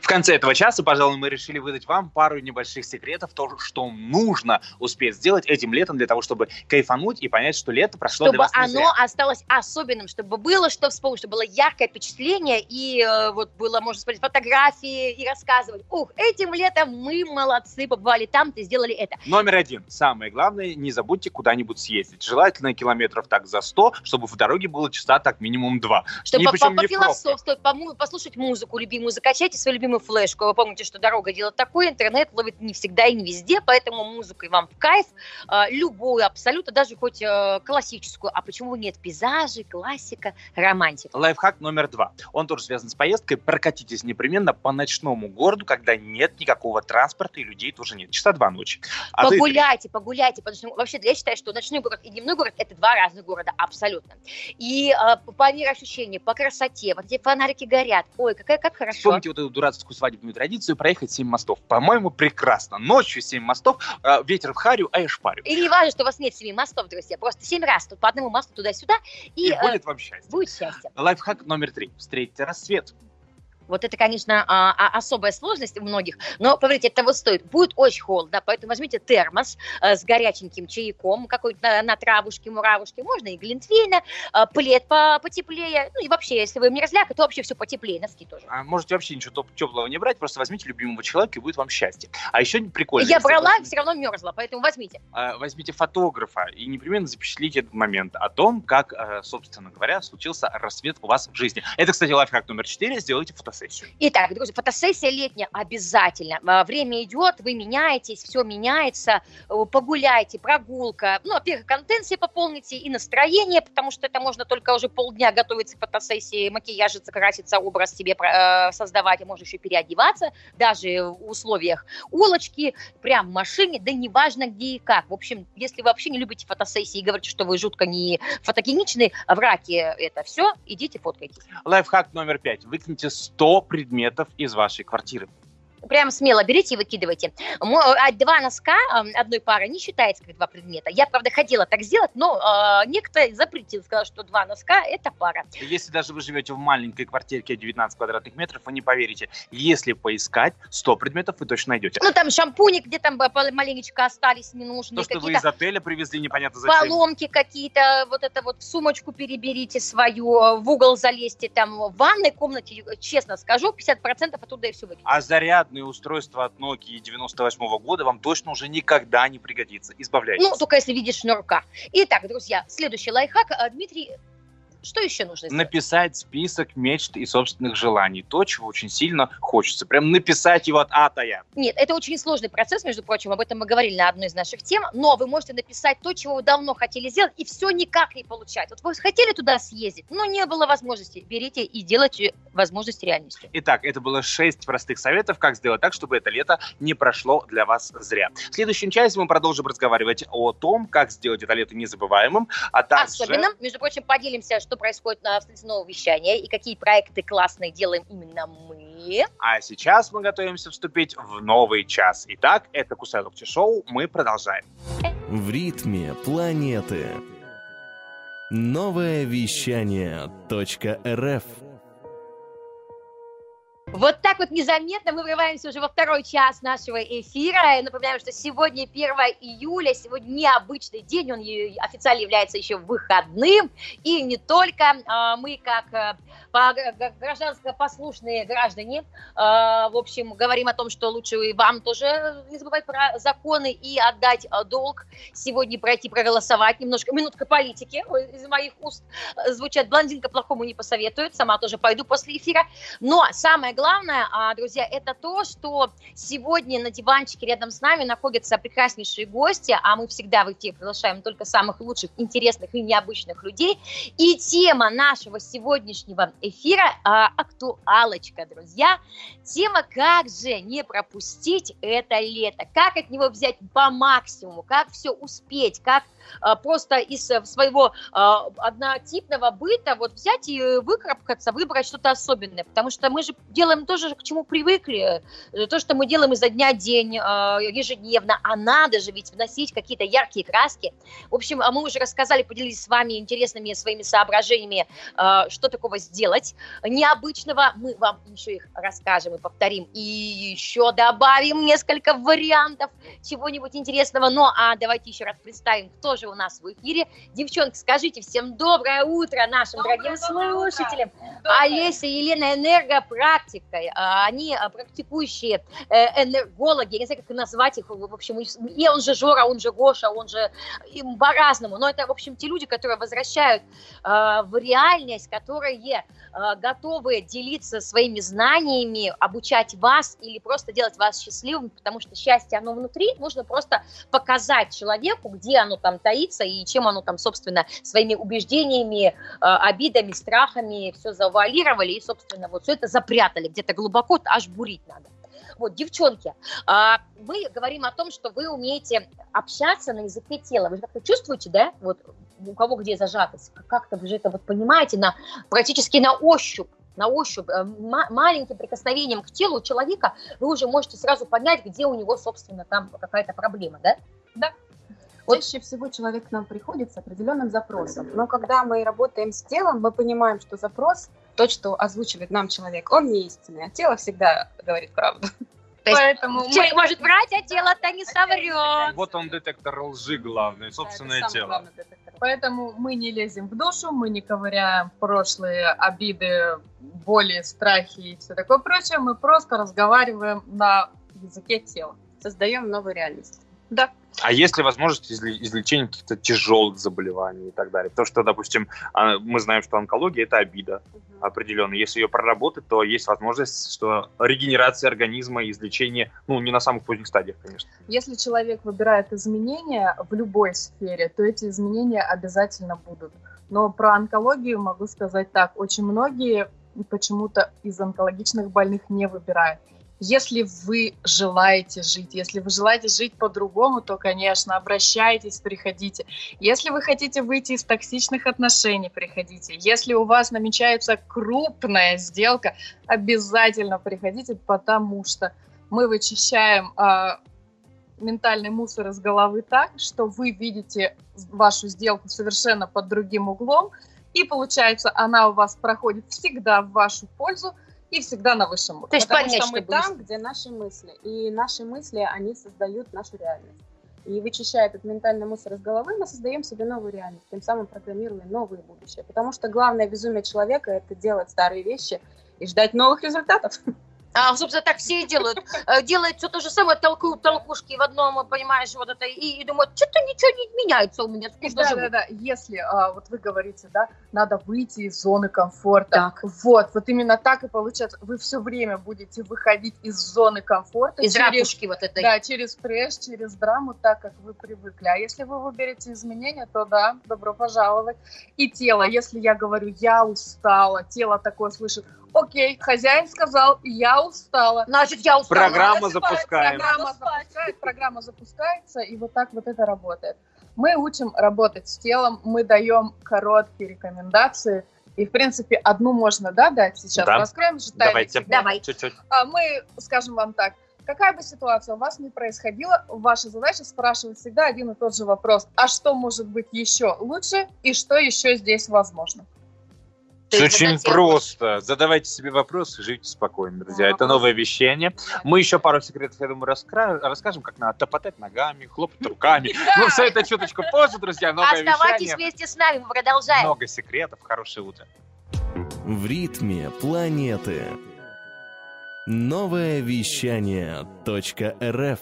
Speaker 4: В конце этого часа, пожалуй, мы решили выдать вам пару небольших секретов, то, что нужно успеть сделать этим летом для того, чтобы кайфануть и понять, что лето прошло для
Speaker 5: чтобы
Speaker 4: вас не
Speaker 5: оно осталось особенным, чтобы было что вспомнить, чтобы было яркое впечатление, и э, вот было, можно смотреть фотографии и рассказывать, ух, этим летом мы молодцы, побывали там, ты сделали это.
Speaker 4: Номер один. Самое главное, не забудьте куда-нибудь съездить. Желательно километров так за 100, чтобы в дороге было часа так минимум два.
Speaker 5: Чтобы по- по- пофилософствовать, пому- послушать музыку любимую, закачайте свою любимую флешку. Вы помните, что дорога делает такое, интернет ловит не всегда и не везде, поэтому музыкой вам в кайф. А, любую, абсолютно, даже хоть э, классическую. А почему нет? Пейзажи, классика, романтика.
Speaker 4: Лайфхак номер два. Он тоже связан с поездкой. Прокатитесь непременно по ночному городу, когда нет никакого транспорта и людей тоже нет. Часа два ночи. А и
Speaker 5: погуляйте, погуляйте, потому что вообще я считаю, что ночной город и дневной город это два разных города, абсолютно. И э, по мироощущению, по красоте, вот эти фонарики горят, ой, какая как хорошо.
Speaker 4: Вспомните вот эту дурацкую свадебную традицию проехать 7 мостов. По-моему, прекрасно. Ночью 7 мостов, э, ветер в харю, а я шпарю.
Speaker 5: И не важно, что у вас нет семи мостов, друзья, просто семь раз тут по одному мосту туда-сюда, и,
Speaker 4: И
Speaker 5: э,
Speaker 4: будет вам счастье.
Speaker 5: будет счастье.
Speaker 4: Лайфхак номер три. Встретите рассвет.
Speaker 5: Вот это, конечно, а, а, особая сложность у многих, но, поверьте, это того стоит. Будет очень холодно, поэтому возьмите термос э, с горяченьким чайком, какой-то на, на травушке, муравушке, можно и глинтвейна, э, плед по- потеплее, ну и вообще, если вы мерзляк, то вообще все потеплее, носки тоже.
Speaker 4: А можете вообще ничего теплого не брать, просто возьмите любимого человека, и будет вам счастье. А еще прикольно.
Speaker 5: Я брала,
Speaker 4: возьмете-
Speaker 5: все равно мерзла, поэтому возьмите.
Speaker 4: а, возьмите фотографа и непременно запечатлите этот момент о том, как, э, собственно говоря, случился рассвет у вас в жизни. Это, кстати, лайфхак номер четыре. Сделайте фотосессию.
Speaker 5: Итак, друзья, фотосессия летняя обязательно. А, Время идет, вы меняетесь, все меняется. Погуляйте, прогулка. Ну, во-первых, контент себе пополните и настроение, потому что это можно только уже полдня готовиться к фотосессии, макияжиться, краситься, образ себе э, создавать, а можно еще переодеваться, даже в условиях улочки, прям в машине, да неважно где и как. В общем, если вы вообще не любите фотосессии и говорите, что вы жутко не фотогеничны, враки это все, идите фоткайтесь.
Speaker 4: Лайфхак номер пять. Выкиньте 100 предметов из вашей квартиры.
Speaker 5: Прям смело берите и выкидывайте. Мо- а Два носка м, одной пары не считается как два предмета. Я, правда, хотела так сделать, но э, некто запретил, сказал, что два носка – это пара.
Speaker 4: Если даже вы живете в маленькой квартирке 19 квадратных метров, вы не поверите. Если поискать 100 предметов, вы точно найдете.
Speaker 5: Ну, там шампуни, где там пол- маленечко остались ненужные,
Speaker 4: То, что вы из отеля привезли, непонятно зачем.
Speaker 5: поломки какие-то, вот это вот сумочку переберите свою, э, в угол залезьте, там в ванной комнате, э, честно скажу, 50% оттуда и все выкинете.
Speaker 4: А зарядное устройство от Nokia 98 года вам точно уже никогда не пригодится. Избавляйтесь.
Speaker 5: Ну, только если видишь шнурка. Итак, друзья, следующий лайфхак. А, Дмитрий, что еще нужно сделать?
Speaker 4: Написать список мечт и собственных желаний. То, чего очень сильно хочется. Прям написать его от А до Я.
Speaker 5: Нет, это очень сложный процесс, между прочим, об этом мы говорили на одной из наших тем, но вы можете написать то, чего вы давно хотели сделать, и все никак не получается. Вот вы хотели туда съездить, но не было возможности. Берите и делайте возможность реальностью.
Speaker 4: Итак, это было 6 простых советов, как сделать так, чтобы это лето не прошло для вас зря. В следующем части мы продолжим разговаривать о том, как сделать это лето незабываемым, а также...
Speaker 5: Особенно, между прочим, поделимся, что происходит на встрече нового вещания и какие проекты классные делаем именно мы.
Speaker 4: А сейчас мы готовимся вступить в новый час. Итак, это Кусай Локти Шоу. Мы продолжаем.
Speaker 6: В ритме планеты. Новое вещание .рф
Speaker 5: Вот так вот незаметно мы врываемся уже во второй час нашего эфира. Я напоминаю, что сегодня 1 июля, сегодня необычный день, он официально является еще выходным. И не только а, мы, как э, гражданско послушные граждане, а, в общем, говорим о том, что лучше и вам тоже не забывать про законы и отдать а, долг. Сегодня пройти проголосовать. Немножко минутка политики из моих уст звучат. Блондинка плохому не посоветует. Сама тоже пойду после эфира. Но самое главное, а, друзья, это то, что сегодня на диванчике рядом с нами находятся прекраснейшие гости, а мы всегда в эфир приглашаем только самых лучших, интересных и необычных людей. И тема нашего сегодняшнего эфира а, актуалочка, друзья. Тема «Как же не пропустить это лето?» Как от него взять по максимуму? Как все успеть? Как а, просто из э, своего а, однотипного быта вот взять и выкарабкаться, выбрать что-то особенное, потому что мы же делаем то же, к чему привыкли, э, то, что мы делаем изо дня в день, а, ежедневно, а надо же ведь вносить какие-то яркие краски. В общем, мы уже рассказали, поделились с вами интересными своими соображениями, что такого сделать необычного. Мы вам еще их расскажем и повторим, и еще добавим несколько вариантов чего-нибудь интересного. Ну, а давайте еще раз представим, кто тоже у нас в эфире. Девчонки, скажите всем доброе утро нашим доброе, дорогим доброе слушателям. Доброе. Олеся Елена энергопрактика. А, они а, практикующие э, энергологи. Я не знаю, как назвать их. В общем, и он же Жора, он же Гоша, он же по-разному. Но это, в общем, те люди, которые возвращают а, в реальность, которые готовы делиться своими знаниями, обучать вас или просто делать вас счастливым, потому что счастье, оно внутри, нужно просто показать человеку, где оно там таится и чем оно там, собственно, своими убеждениями, э, обидами, страхами все завуалировали и, собственно, вот все это запрятали где-то глубоко, аж бурить надо. Вот, девчонки, а, мы говорим о том, что вы умеете общаться на языке тела. Вы же как-то чувствуете, да, вот у кого где зажатость, как-то вы же это вот понимаете на, практически на ощупь на ощупь, э, маленьким прикосновением к телу человека, вы уже можете сразу понять, где у него, собственно, там какая-то проблема, да?
Speaker 8: Да. Чаще всего человек к нам приходит с определенным запросом. Но когда мы работаем с телом, мы понимаем, что запрос, то, что озвучивает нам человек, он не истинный, а тело всегда говорит правду.
Speaker 5: То есть Поэтому человек мы... может врать, а тело-то не соврет.
Speaker 4: Вот он детектор лжи главный, собственное да, тело.
Speaker 7: Поэтому мы не лезем в душу, мы не ковыряем прошлые обиды, боли, страхи и все такое прочее. Мы просто разговариваем на языке тела.
Speaker 8: Создаем новую реальность.
Speaker 7: Да.
Speaker 4: А есть ли возможность излечения каких-то тяжелых заболеваний и так далее? Потому что, допустим, а, мы знаем, что онкология – это обида угу. определенная. Если ее проработать, то есть возможность, что регенерация организма, излечение, ну, не на самых поздних стадиях, конечно.
Speaker 7: Если человек выбирает изменения в любой сфере, то эти изменения обязательно будут. Но про онкологию могу сказать так. Очень многие почему-то из онкологичных больных не выбирают. Если вы желаете жить, если вы желаете жить по-другому, то, конечно, обращайтесь, приходите. Если вы хотите выйти из токсичных отношений, приходите. Если у вас намечается крупная сделка, обязательно приходите, потому что мы вычищаем э, ментальный мусор из головы так, что вы видите вашу сделку совершенно под другим углом, и получается, она у вас проходит всегда в вашу пользу, и всегда на высшем уровне.
Speaker 8: То есть Потому что мы там, где наши мысли. И наши мысли, они создают нашу реальность. И вычищая этот ментальный мусор из головы, мы создаем себе новую реальность, тем самым программируя новые будущее. Потому что главное безумие человека – это делать старые вещи и ждать новых результатов.
Speaker 5: А, собственно, так все и делают. Э, делают все то же самое, толкуют толкушки в одном, понимаешь, вот это, и, и думают, что-то ничего не меняется у меня.
Speaker 7: Да, живу. да, да. Если, а, вот вы говорите, да, надо выйти из зоны комфорта. Так. Вот, вот именно так и получается. Вы все время будете выходить из зоны комфорта.
Speaker 5: Из через, вот этой.
Speaker 7: Да, через пресс, через драму, так, как вы привыкли. А если вы выберете изменения, то да, добро пожаловать. И тело, если я говорю, я устала, тело такое слышит, окей, хозяин сказал, я устала.
Speaker 5: Значит, я устала.
Speaker 4: Программа запускаем.
Speaker 7: Программа запускает, программа запускается, и вот так вот это работает. Мы учим работать с телом, мы даем короткие рекомендации, и, в принципе, одну можно, да, дать сейчас?
Speaker 4: Да.
Speaker 7: Раскроем
Speaker 4: же Давайте.
Speaker 5: Давай.
Speaker 4: Чуть-чуть.
Speaker 7: А мы скажем вам так, какая бы ситуация у вас ни происходила, ваша задача спрашивать всегда один и тот же вопрос. А что может быть еще лучше и что еще здесь возможно?
Speaker 5: Же
Speaker 4: очень просто. Задавайте себе вопросы, живите спокойно, друзья.
Speaker 5: Да,
Speaker 4: Это
Speaker 5: вопрос.
Speaker 4: новое вещание. Мы еще пару секретов, я думаю, раскра- расскажем, как надо топотать ногами, хлопать руками. Ну, все это чуточку позже, друзья. Новое
Speaker 5: Оставайтесь вместе с нами, мы продолжаем.
Speaker 4: Много секретов. Хорошее утро.
Speaker 6: В ритме планеты. Новое вещание .рф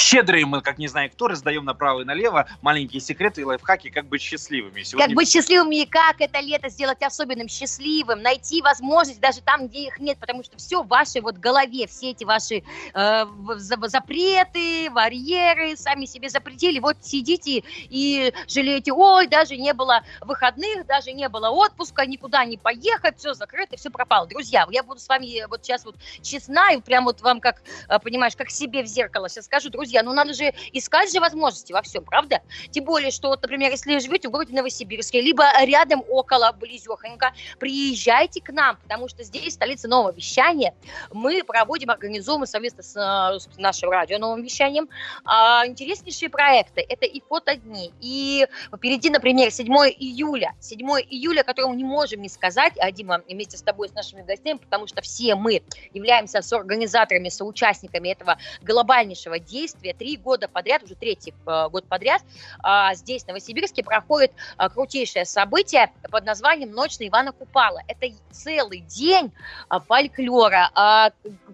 Speaker 4: Щедрые мы, как не знаю кто, раздаем направо и налево маленькие секреты и лайфхаки, как быть счастливыми. Сегодня
Speaker 5: Как быть счастливым и как это лето сделать особенным, счастливым, найти возможность даже там, где их нет, потому что все в вашей вот голове, все эти ваши э, запреты, барьеры, сами себе запретили, вот сидите и жалеете, ой, даже не было выходных, даже не было отпуска, никуда не поехать, все закрыто, все пропало. Друзья, я буду с вами вот сейчас вот честна и прям вот вам как, э, понимаешь, как себе в зеркало сейчас скажу, друзья, ну надо же искать же возможности во всем, правда? Тем более, что, вот, например, если живете в городе Новосибирске, либо рядом, около, близехонько, приезжайте к нам, потому что здесь столица нового вещания. Мы проводим, организуем совместно с э, с нашим радио новым вещанием а, интереснейшие проекты. Это и фотодни, и впереди, например, 7 июля. 7 июля, которому не можем не сказать, а, Дима, вместе с тобой, с нашими гостями, потому что все мы являемся соорганизаторами, соучастниками этого глобальнейшего действия. Три года подряд, уже третий э, год подряд, а, здесь, в Новосибирске, проходит а, крутейшее событие под названием «Ночь на Ивана Купала». Это целый день а, фольклора, а,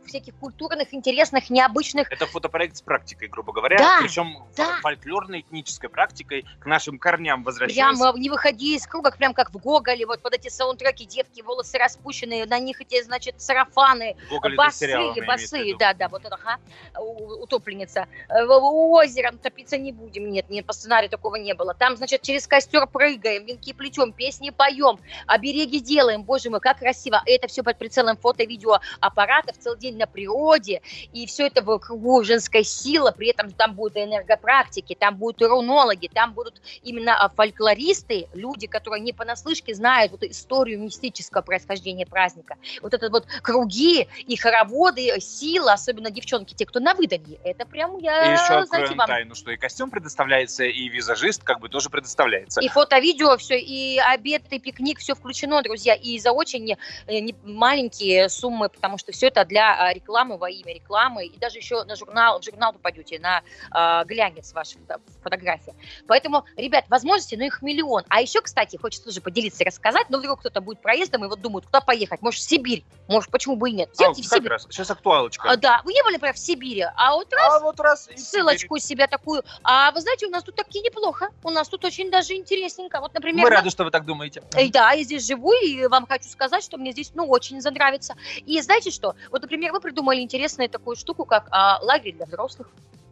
Speaker 5: всяких культурных, интересных, необычных
Speaker 4: Это фотопроект с практикой, грубо говоря.
Speaker 5: Да,
Speaker 4: Причем
Speaker 5: да.
Speaker 4: фольклорной, этнической практикой к нашим корням возвращаясь.
Speaker 5: Прямо не выходи из круга, прям как в Гоголе, вот под эти саундтреки, девки, волосы распущенные, на них эти, значит, сарафаны,
Speaker 4: Гоголь сериал,
Speaker 5: босые,
Speaker 4: виду.
Speaker 5: да, да, вот это, ага, утопленница. Э, Озером топиться не будем, нет, нет, по сценарию такого не было. Там, значит, через костер прыгаем, венки плетем, песни поем, обереги делаем, боже мой, как красиво. Это все под прицелом фото и видео аппаратов, целый день на природе, и все это в кругу женской силы, при этом там будут энергопрактики, там будут рунологи, там будут именно а, фольклористы, люди, которые не понаслышке знают вот историю мистического происхождения праздника. Вот это вот круги и хороводы, сила, особенно девчонки, те, кто на выданье, это прям
Speaker 4: И еще откроем
Speaker 5: вам.
Speaker 4: тайну, что и костюм предоставляется, и визажист как бы тоже предоставляется.
Speaker 5: И фото, видео, все, и обед, и пикник, все включено, друзья, и за очень э, маленькие суммы, потому что все это для а, рекламы, во имя рекламы, и даже еще на журнал, в журнал попадете, на а, глянец ваша фото- фотография. Поэтому, ребят, возможности, ну их миллион. А еще, кстати, хочется тоже поделиться и рассказать, ну вдруг кто-то будет проездом и вот думает, куда поехать, может, в Сибирь, может, почему бы и нет.
Speaker 4: А,
Speaker 5: Взять в Сибирь.
Speaker 4: раз, сейчас актуалочка.
Speaker 5: А, да, вы не были, например, в Сибири, а вот раз
Speaker 4: А вот раз и
Speaker 5: ссылочку себе такую. А вы знаете, у нас тут таки неплохо. У нас тут очень даже интересненько. Вот, например,
Speaker 4: Мы рады, что вы так думаете.
Speaker 5: Э, Да, я здесь живу, и вам хочу сказать, что мне здесь, ну, очень занравится. И знаете что? Вот, например, вы придумали интересную такую штуку, как а, лагерь для взрослых.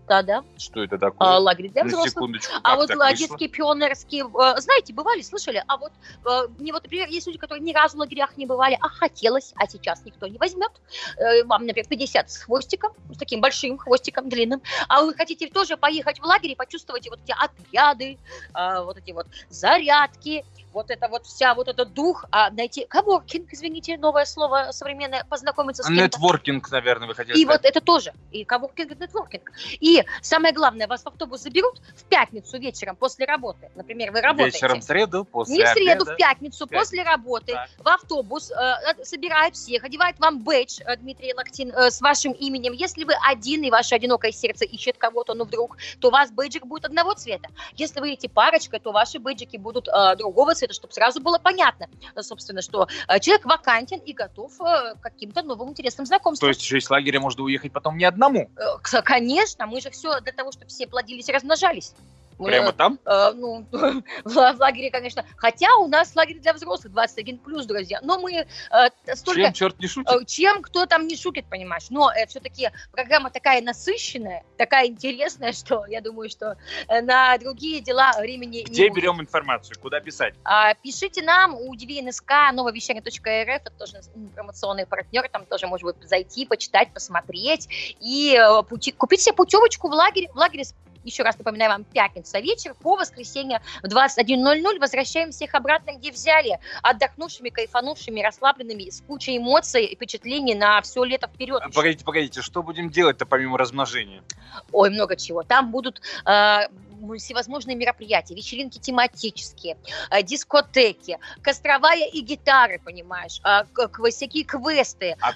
Speaker 5: Да-да,
Speaker 4: Что это такое?
Speaker 5: а, лагерь для
Speaker 4: На
Speaker 5: взрослых.
Speaker 4: секундочку.
Speaker 5: А вот
Speaker 4: так
Speaker 5: ла-
Speaker 4: вышло?
Speaker 5: пионерские, э, знаете, бывали, слышали? А вот э, мне вот, например, есть люди, которые ни разу в лагерях не бывали, а хотелось, а сейчас никто не возьмет. Э, Вам, например, 50 с хвостиком, с таким большим хвостиком длинным, а вы хотите тоже поехать в лагерь и почувствовать вот эти отряды, э, вот эти вот зарядки, вот это вот вся вот этот дух, а найти коворкинг, извините, новое слово современное, познакомиться с кем-то.
Speaker 4: Нетворкинг, наверное, вы хотели
Speaker 5: И
Speaker 4: сказать.
Speaker 5: вот это тоже. И коворкинг, и нетворкинг. И самое главное, вас в автобус заберут в пятницу вечером после работы. Например, вы работаете.
Speaker 4: Вечером в среду, после
Speaker 5: Не в среду,
Speaker 4: обеда.
Speaker 5: в пятницу,
Speaker 4: В пятницу.
Speaker 5: после работы,
Speaker 4: Так.
Speaker 5: в автобус, э, э, собирают всех, одевают вам бейдж, э, Дмитрий Лактин, э, с вашим именем. Если вы один, и ваше одинокое сердце ищет кого-то, ну вдруг, то у вас бейджик будет одного цвета. Если вы идете парочкой, то ваши бейджики будут э, другого цвета, чтобы сразу было понятно, э, собственно, что э, человек вакантен и готов э, к каким-то новым интересным
Speaker 4: То
Speaker 5: знакомствам.
Speaker 4: есть еще из лагеря можно уехать потом не одному.
Speaker 5: Конечно, мы же все для того, чтобы все плодились и размножались.
Speaker 4: Прямо там?
Speaker 5: э, ну, в ла- в лагере, конечно. Хотя у нас лагерь для взрослых 21 плюс, друзья. Но мы э, столько...
Speaker 4: Чем черт не шутит?
Speaker 5: э, Чем кто там не шутит, понимаешь? Но все-таки программа такая насыщенная, такая интересная, что я думаю, что э, на другие дела времени
Speaker 4: Где
Speaker 5: не будет.
Speaker 4: берем информацию? Куда писать?
Speaker 5: А, Пишите нам у DVNSK, нововещание.рф, это тоже информационный партнер, там тоже можно будет зайти, почитать, посмотреть и э, пути- купить себе путевочку в лагерь. В лагере, еще раз напоминаю вам, пятница вечер, по воскресенье в 21.00 возвращаем всех обратно, где взяли, отдохнувшими, кайфанувшими, расслабленными, с кучей эмоций и впечатлений на все лето вперед. еще.
Speaker 4: Погодите, погодите, что будем делать-то помимо размножения?
Speaker 5: Ой, много чего. Там будут э, м, всевозможные мероприятия, вечеринки тематические, э, дискотеки, костровая и гитары, понимаешь, к- всякие квесты,
Speaker 4: А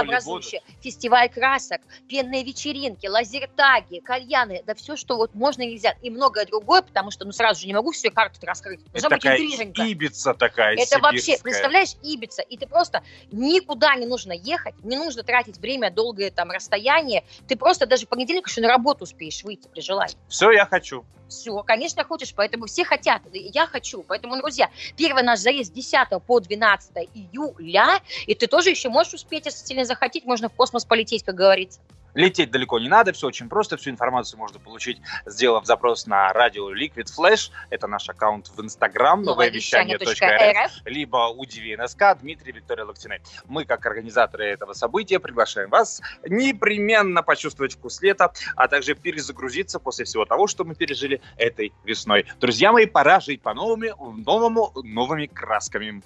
Speaker 5: образующая, фестиваль красок, пенные вечеринки, лазертаги, кальяны, да все, что вот можно и нельзя, и многое другое, потому что, ну, сразу же не могу все карты раскрыть.
Speaker 4: Это
Speaker 5: Должна быть
Speaker 4: такая
Speaker 5: интриженька.
Speaker 4: Ибица такая
Speaker 5: Это вообще,
Speaker 4: сибирская.
Speaker 5: представляешь, Ибица, и ты просто никуда не нужно ехать, не нужно тратить время, долгое там расстояние, ты просто даже понедельник еще на работу успеешь выйти при желании.
Speaker 4: Все я хочу.
Speaker 5: Все, конечно, хочешь, поэтому все хотят, я хочу. Поэтому, друзья, первый наш заезд с 10 по 12 июля, и ты тоже еще можешь успеть, если сильно захотеть, можно в космос полететь, как говорится.
Speaker 4: Лететь далеко не надо, все очень просто. Всю информацию можно получить, сделав запрос на радио Liquid Flash. Это наш аккаунт в Инстаграм,
Speaker 5: Нововещание.рф.
Speaker 4: либо удиви НСК Дмитрий Виктория Локтиной. Мы, как организаторы этого события, приглашаем вас непременно почувствовать вкус лета, а также перезагрузиться после всего того, что мы пережили этой весной. Друзья мои, пора жить по-новому, новому, новыми красками.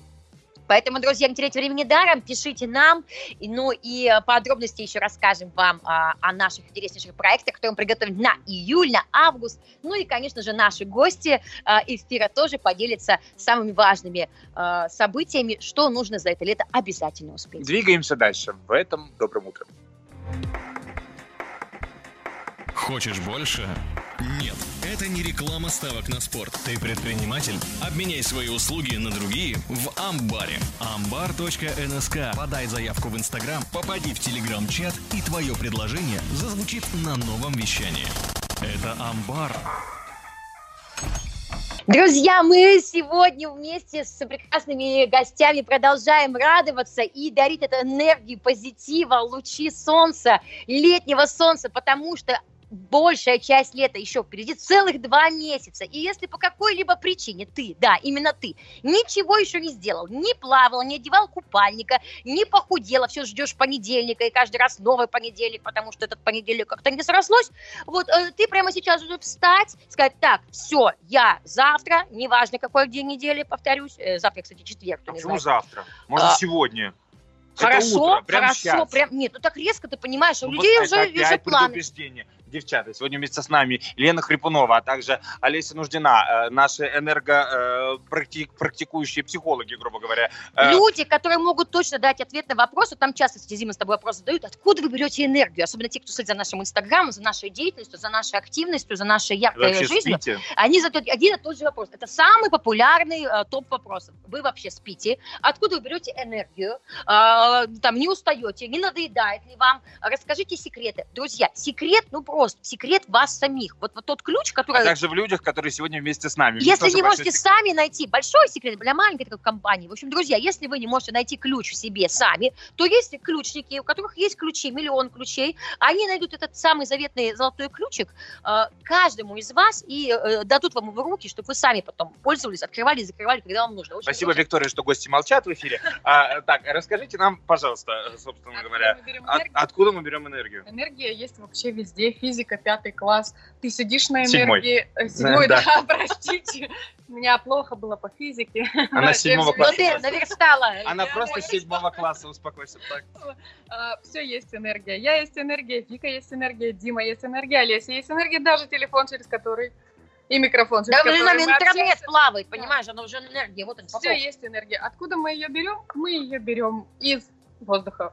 Speaker 5: Поэтому, друзья, не теряйте времени даром, пишите нам. И, ну и э, подробности еще расскажем вам а, о наших интереснейших проектах, которые мы приготовим на июль, на август. Ну и, конечно же, наши гости а, эфира тоже поделятся самыми важными а, событиями, что нужно за это лето обязательно успеть.
Speaker 4: Двигаемся дальше в этом добром утре.
Speaker 9: Хочешь больше? Нет, это не реклама ставок на спорт. Ты предприниматель? Обменяй свои услуги на другие в Амбаре. Амбар.нск. Подай заявку в Инстаграм, попади в Телеграм-чат, и твое предложение зазвучит на новом вещании. Это Амбар.
Speaker 5: Друзья, мы сегодня вместе с прекрасными гостями продолжаем радоваться и дарить эту энергию позитива, лучи солнца, летнего солнца, потому что большая часть лета еще впереди, целых два месяца. И если по какой-либо причине ты, да, именно ты, ничего еще не сделал, не плавал, не одевал купальника, не похудела, все ждешь понедельника, и каждый раз новый понедельник, потому что этот понедельник как-то не срослось, вот э, ты прямо сейчас должен встать, сказать, так, все, я завтра, неважно какой день недели, повторюсь, э, завтра, кстати, четверг, кто
Speaker 4: А
Speaker 5: не
Speaker 4: почему
Speaker 5: знает.
Speaker 4: завтра? Можно
Speaker 5: А,
Speaker 4: сегодня.
Speaker 5: Хорошо,
Speaker 4: утро, прямо
Speaker 5: хорошо,
Speaker 4: щас.
Speaker 5: прям, нет, ну так резко ты понимаешь, у
Speaker 4: Ну,
Speaker 5: людей
Speaker 4: вот
Speaker 5: уже, уже планы.
Speaker 4: Девчата, сегодня вместе с нами Лена Хрипунова, а также Олеся Нуждина, э, наши энергопрактикующие психологи, грубо говоря. Э,
Speaker 5: Люди, которые могут точно дать ответ на вопрос, вот там часто, кстати, Зима с тобой вопрос задают, откуда вы берете энергию, особенно те, кто следит за нашим инстаграмом, за нашей деятельностью, за нашей активностью, за нашей яркой
Speaker 4: вообще
Speaker 5: жизнью.
Speaker 4: спите?
Speaker 5: Они задают один и тот же вопрос. Это самый популярный э, топ вопросов. Вы вообще спите? Откуда вы берете энергию? А, там не устаете? Не надоедает ли вам? Расскажите секреты. Друзья, секрет, ну просто, секрет вас самих. Вот, вот тот ключ, который...
Speaker 4: А также в людях, которые сегодня вместе с нами.
Speaker 5: Если не можете
Speaker 4: секрет.
Speaker 5: сами найти большой секрет для маленькой такой компании, в общем, друзья, если вы не можете найти ключ в себе сами, то есть ключники, у которых есть ключи, миллион ключей, они найдут этот самый заветный золотой ключик э, каждому из вас и э, дадут вам его в руки, чтобы вы сами потом пользовались, открывали и закрывали, когда вам нужно. Общем,
Speaker 4: Спасибо, Виктория, что гости молчат в эфире. А, так, расскажите нам, пожалуйста, собственно говоря, откуда мы берем энергию?
Speaker 7: Энергия есть вообще везде. Физика, пятый класс. Ты сидишь на
Speaker 4: Седьмой.
Speaker 7: энергии. э, Седьмой,
Speaker 4: Да.
Speaker 7: да, простите. У меня плохо было по физике.
Speaker 4: Она седьмого
Speaker 5: Ну
Speaker 4: класса.
Speaker 5: ты наверстала.
Speaker 4: Она
Speaker 7: Я
Speaker 4: просто седьмого класса, успокойся. Так.
Speaker 7: все есть энергия. Я есть энергия, Вика есть энергия, Дима есть энергия, Олеся есть энергия, даже телефон, через который и микрофон, через
Speaker 5: Да,
Speaker 7: который
Speaker 5: нам интернет плавает, понимаешь, она уже энергия, вот он
Speaker 7: Все есть энергия. Откуда мы ее берем? Мы ее берем из воздуха.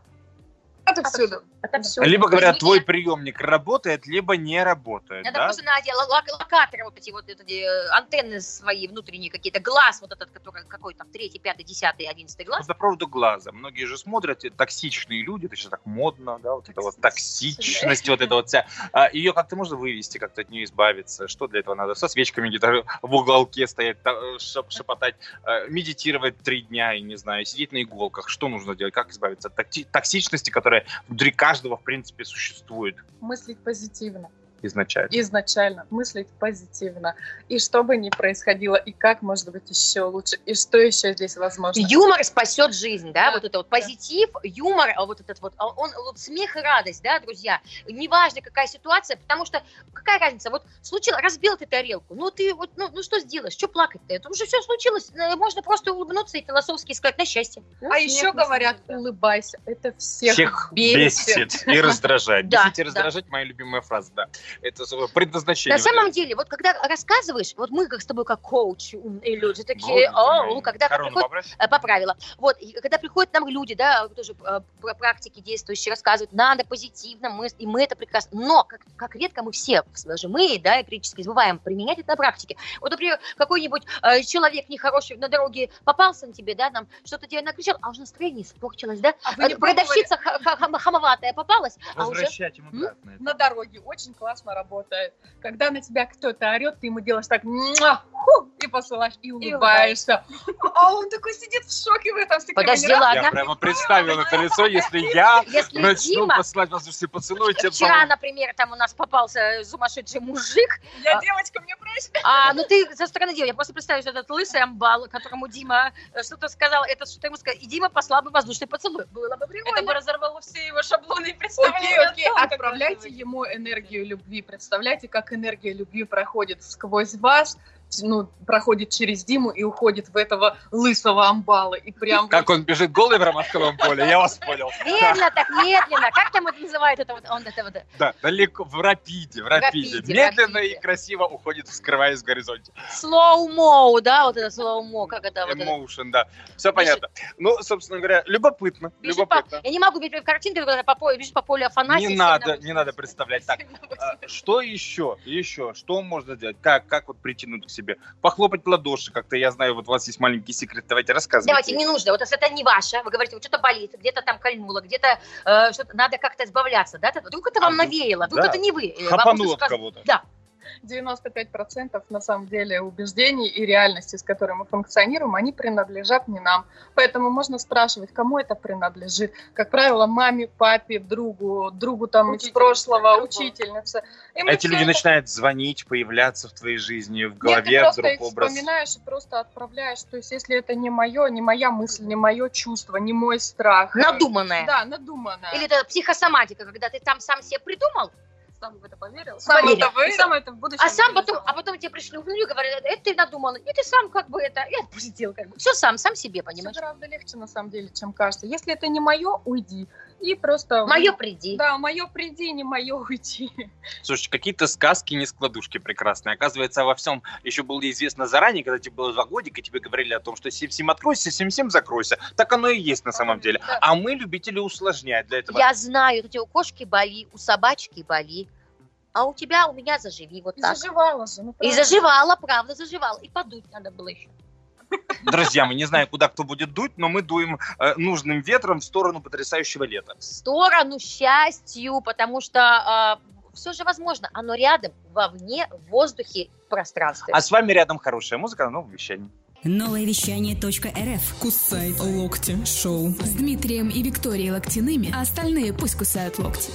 Speaker 7: Отовсюду. Отовсюду.
Speaker 4: Либо говорят, твой приемник работает, либо не работает.
Speaker 5: Надо
Speaker 4: да?
Speaker 5: просто ло- локаторы, вот эти вот эти, э, антенны свои внутренние какие-то, глаз вот этот, который какой там, третий, пятый, десятый, одиннадцатый глаз.
Speaker 4: По поводу глаза. Многие же смотрят, токсичные люди, это сейчас так модно, да, вот это вот токсичность, вот это вот вся. А, ее как-то можно вывести, как-то от нее избавиться. Что для этого надо? Со свечками где-то в уголке стоять, э, шеп- шепотать, э, медитировать три дня, и не знаю, сидеть на иголках. Что нужно делать? Как избавиться от токсичности, которая внутри каждого, в принципе, существует
Speaker 7: Мыслить позитивно.
Speaker 4: Изначально?
Speaker 7: изначально мыслить позитивно. И что бы ни происходило, и как может быть еще лучше, и что еще здесь возможно.
Speaker 5: Юмор спасет жизнь, да,
Speaker 7: Да,
Speaker 5: вот это вот позитив, юмор, а вот этот вот, а он, вот смех и радость, да, друзья, неважно какая ситуация, потому что какая разница, вот случилось, разбил ты тарелку, ну ты вот, ну, ну что сделаешь, что плакать-то, это уже все случилось, э, можно просто улыбнуться и философски сказать на счастье. Ну,
Speaker 7: А еще говорят,
Speaker 5: деле,
Speaker 7: улыбайся. Это всех,
Speaker 4: Всех
Speaker 7: бесит.
Speaker 4: бесит и раздражает.
Speaker 5: Да,
Speaker 4: Бесить и
Speaker 5: да.
Speaker 4: раздражать моя любимая фраза, да. Это свое предназначение.
Speaker 5: На самом деле, вот когда рассказываешь, вот мы как с тобой как коуч и люди такие, о, когда
Speaker 4: Корону
Speaker 5: приходят
Speaker 4: поправь.
Speaker 5: э, поправила. Вот, и когда приходят нам люди, да, тоже э, про практики действующие, рассказывают, надо позитивно, мы, и мы это прекрасно. Но как, как редко мы все, даже мы, да, критически забываем применять это на практике. Вот, например, какой-нибудь э, человек нехороший на дороге попался на тебе, да, там что-то тебе накричал, а уже настроение испорчилось, да?
Speaker 7: А
Speaker 5: Э, Продавщица хам- хамоватая попалась, а уже...
Speaker 4: Возвращать ему обратно.
Speaker 7: на дороге очень классно работает. Когда на тебя кто-то орет, ты ему делаешь так ху, и посылаешь, и улыбаешься. А он такой сидит в шоке в этом стекле.
Speaker 5: Подожди, ладно.
Speaker 4: Я прямо представил это лицо, если я начну посылать воздушные поцелуи, тебе,
Speaker 5: вчера, например, там у нас попался сумасшедший мужик?
Speaker 7: Я
Speaker 5: А-
Speaker 7: девочка, мне проще.
Speaker 5: А, ну ты со стороны девушки. Я просто представляю, что этот лысый амбал, которому Дима э, что-то сказал, это что-то ему сказал, и Дима послал бы воздушный поцелуй. Было бы
Speaker 8: Это бы
Speaker 5: прикольно.
Speaker 8: разорвало все его шаблоны и
Speaker 7: Окей,
Speaker 8: представления.
Speaker 7: окей,
Speaker 8: как
Speaker 7: отправляйте ему энергию любви. Представляете, как энергия любви проходит сквозь вас, ну, проходит через Диму и уходит в этого лысого амбала. И прям
Speaker 4: Как он бежит голый в ромашковом поле, я вас понял.
Speaker 5: Медленно, так медленно. Как там это называют? Это вот, он это вот.
Speaker 4: Да, далеко, в рапиде, в рапиде. Медленно и красиво уходит, скрываясь в горизонте.
Speaker 5: Slow-mo, да, вот это slow-mo, как это.
Speaker 4: Emotion, да. Все понятно. Ну, собственно говоря, любопытно. Любопытно.
Speaker 5: Я не могу видеть картинку, когда по полю, бежит по полю Афанасий.
Speaker 4: Не надо, не надо представлять. Так, а, что еще? Еще? Что можно сделать? Как, как вот притянуть к себе? Похлопать в ладоши как-то. Я знаю, вот у вас есть маленький секрет. Давайте рассказывайте.
Speaker 5: Давайте, не нужно. Вот если это не ваше, вы говорите, вот что-то болит, где-то там кольнуло, где-то э, что-то надо как-то избавляться, да? Вдруг это вам
Speaker 4: А,
Speaker 5: навеяло, вдруг
Speaker 4: да.
Speaker 5: это не вы. э, вам
Speaker 4: Хапанул от
Speaker 5: просто сказ-
Speaker 4: кого-то.
Speaker 5: Да.
Speaker 7: 95% на самом деле убеждений и реальности, с которой мы функционируем, они принадлежат не нам. Поэтому можно спрашивать, кому это принадлежит. Как правило, маме, папе, другу, другу там из прошлого, учительнице. И мы
Speaker 4: Эти
Speaker 7: все
Speaker 4: люди
Speaker 7: это-
Speaker 4: начинают звонить, появляться в твоей жизни, в
Speaker 7: Нет,
Speaker 4: голове
Speaker 7: ты просто
Speaker 4: вдруг
Speaker 7: их
Speaker 4: образ.
Speaker 7: вспоминаешь и просто отправляешь. То есть, если это не мое, не моя мысль, не мое чувство, не мой страх.
Speaker 5: Надуманное.
Speaker 7: Да, надуманное.
Speaker 5: Или это психосоматика, когда ты там сам себе придумал,
Speaker 8: Сам в это поверил.
Speaker 7: Сам
Speaker 5: Поверил.
Speaker 7: это вы-
Speaker 8: И сам это в будущем
Speaker 5: а сам потом, а потом тебе пришли в и говорят, это ты надумал, и ты сам как бы это, и отпустил как бы. Все сам, сам себе, понимаешь?
Speaker 7: гораздо легче, на самом деле, чем кажется. Если это не мое, уйди. И просто...
Speaker 5: Мое приди.
Speaker 7: Да, мое приди, не мое уйти.
Speaker 4: Слушайте, какие-то сказки не складушки прекрасные. Оказывается, во всем еще было известно заранее, когда тебе было два годика, тебе говорили о том, что 7-7 откройся, 7-7 закройся. Так оно и есть на самом деле.
Speaker 7: Да.
Speaker 4: А мы любители усложнять для этого.
Speaker 5: Я знаю, у тебя у кошки боли, у собачки боли, а у тебя, у меня заживи, вот
Speaker 7: И
Speaker 5: так.
Speaker 7: заживала же. ну,
Speaker 5: И
Speaker 7: правда.
Speaker 5: заживала, правда, заживала. И подуть надо было еще.
Speaker 4: Друзья, мы не знаем, куда кто будет дуть, но мы дуем э, нужным ветром в сторону потрясающего лета.
Speaker 5: В сторону счастью, потому что все же возможно. Оно рядом, вовне, в воздухе, в пространстве.
Speaker 4: А с вами рядом хорошая музыка на новом вещании.
Speaker 1: Новое вещание .рф.
Speaker 2: Кусай локти шоу.
Speaker 3: С Дмитрием и Викторией Локтяными, а остальные пусть кусают локти.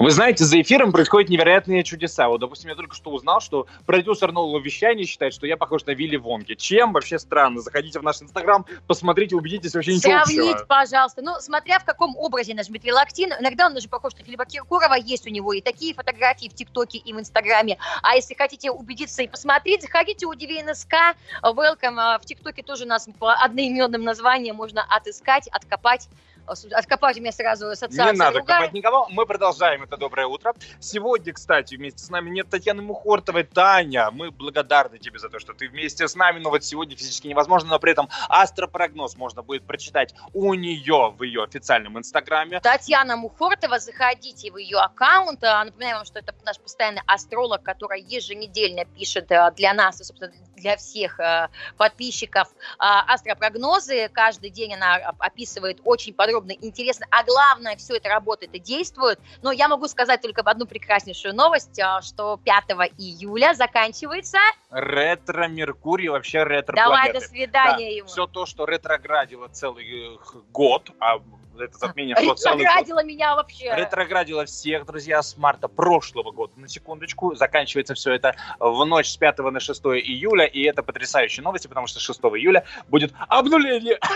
Speaker 4: Вы знаете, за эфиром происходят невероятные чудеса. Вот, допустим, я только что узнал, что продюсер нового вещания считает, что я похож на Вилли Вонги. Чем вообще странно? Заходите в наш инстаграм, посмотрите, убедитесь, вообще ничего
Speaker 5: Сравнить, пожалуйста. Ну, смотря в каком образе наш Дмитрий. Иногда он даже похож на Филиппа Киркорова. Есть у него и такие фотографии в ТикТоке и в Инстаграме. А если хотите убедиться и посмотреть, заходите у ДВНСК. Welcome. А В ТикТоке тоже нас по одноименным названиям можно отыскать, откопать. Откопать меня сразу ассоциация
Speaker 4: Не надо
Speaker 5: другая.
Speaker 4: копать никого. Мы продолжаем это доброе утро. Сегодня, кстати, вместе с нами нет Татьяны Мухортовой. Таня, мы благодарны тебе за то, что ты вместе с нами. Но вот сегодня физически невозможно, но при этом астропрогноз можно будет прочитать у нее в ее официальном инстаграме.
Speaker 5: Татьяна Мухортова, заходите в ее аккаунт. А, Напоминаю вам, что это наш постоянный астролог, который еженедельно пишет э, для нас, и, собственно, для всех э, подписчиков а, астропрогнозы. Каждый день она оп- описывает очень подробно, интересно. А главное, все это работает и действует. Но я могу сказать только одну прекраснейшую новость, а, что 5 июля заканчивается.
Speaker 4: Ретро-Меркурий, вообще ретро
Speaker 5: Давай, до свидания ему.
Speaker 4: Все то, что ретроградило целый э, год, а это затмение шло целый год.
Speaker 5: Ретроградила меня вообще.
Speaker 4: Ретроградило всех, друзья, с марта прошлого года. На секундочку, заканчивается все это в ночь с 5 на 6 июля, и это потрясающие новости, потому что 6 июля будет обнуление.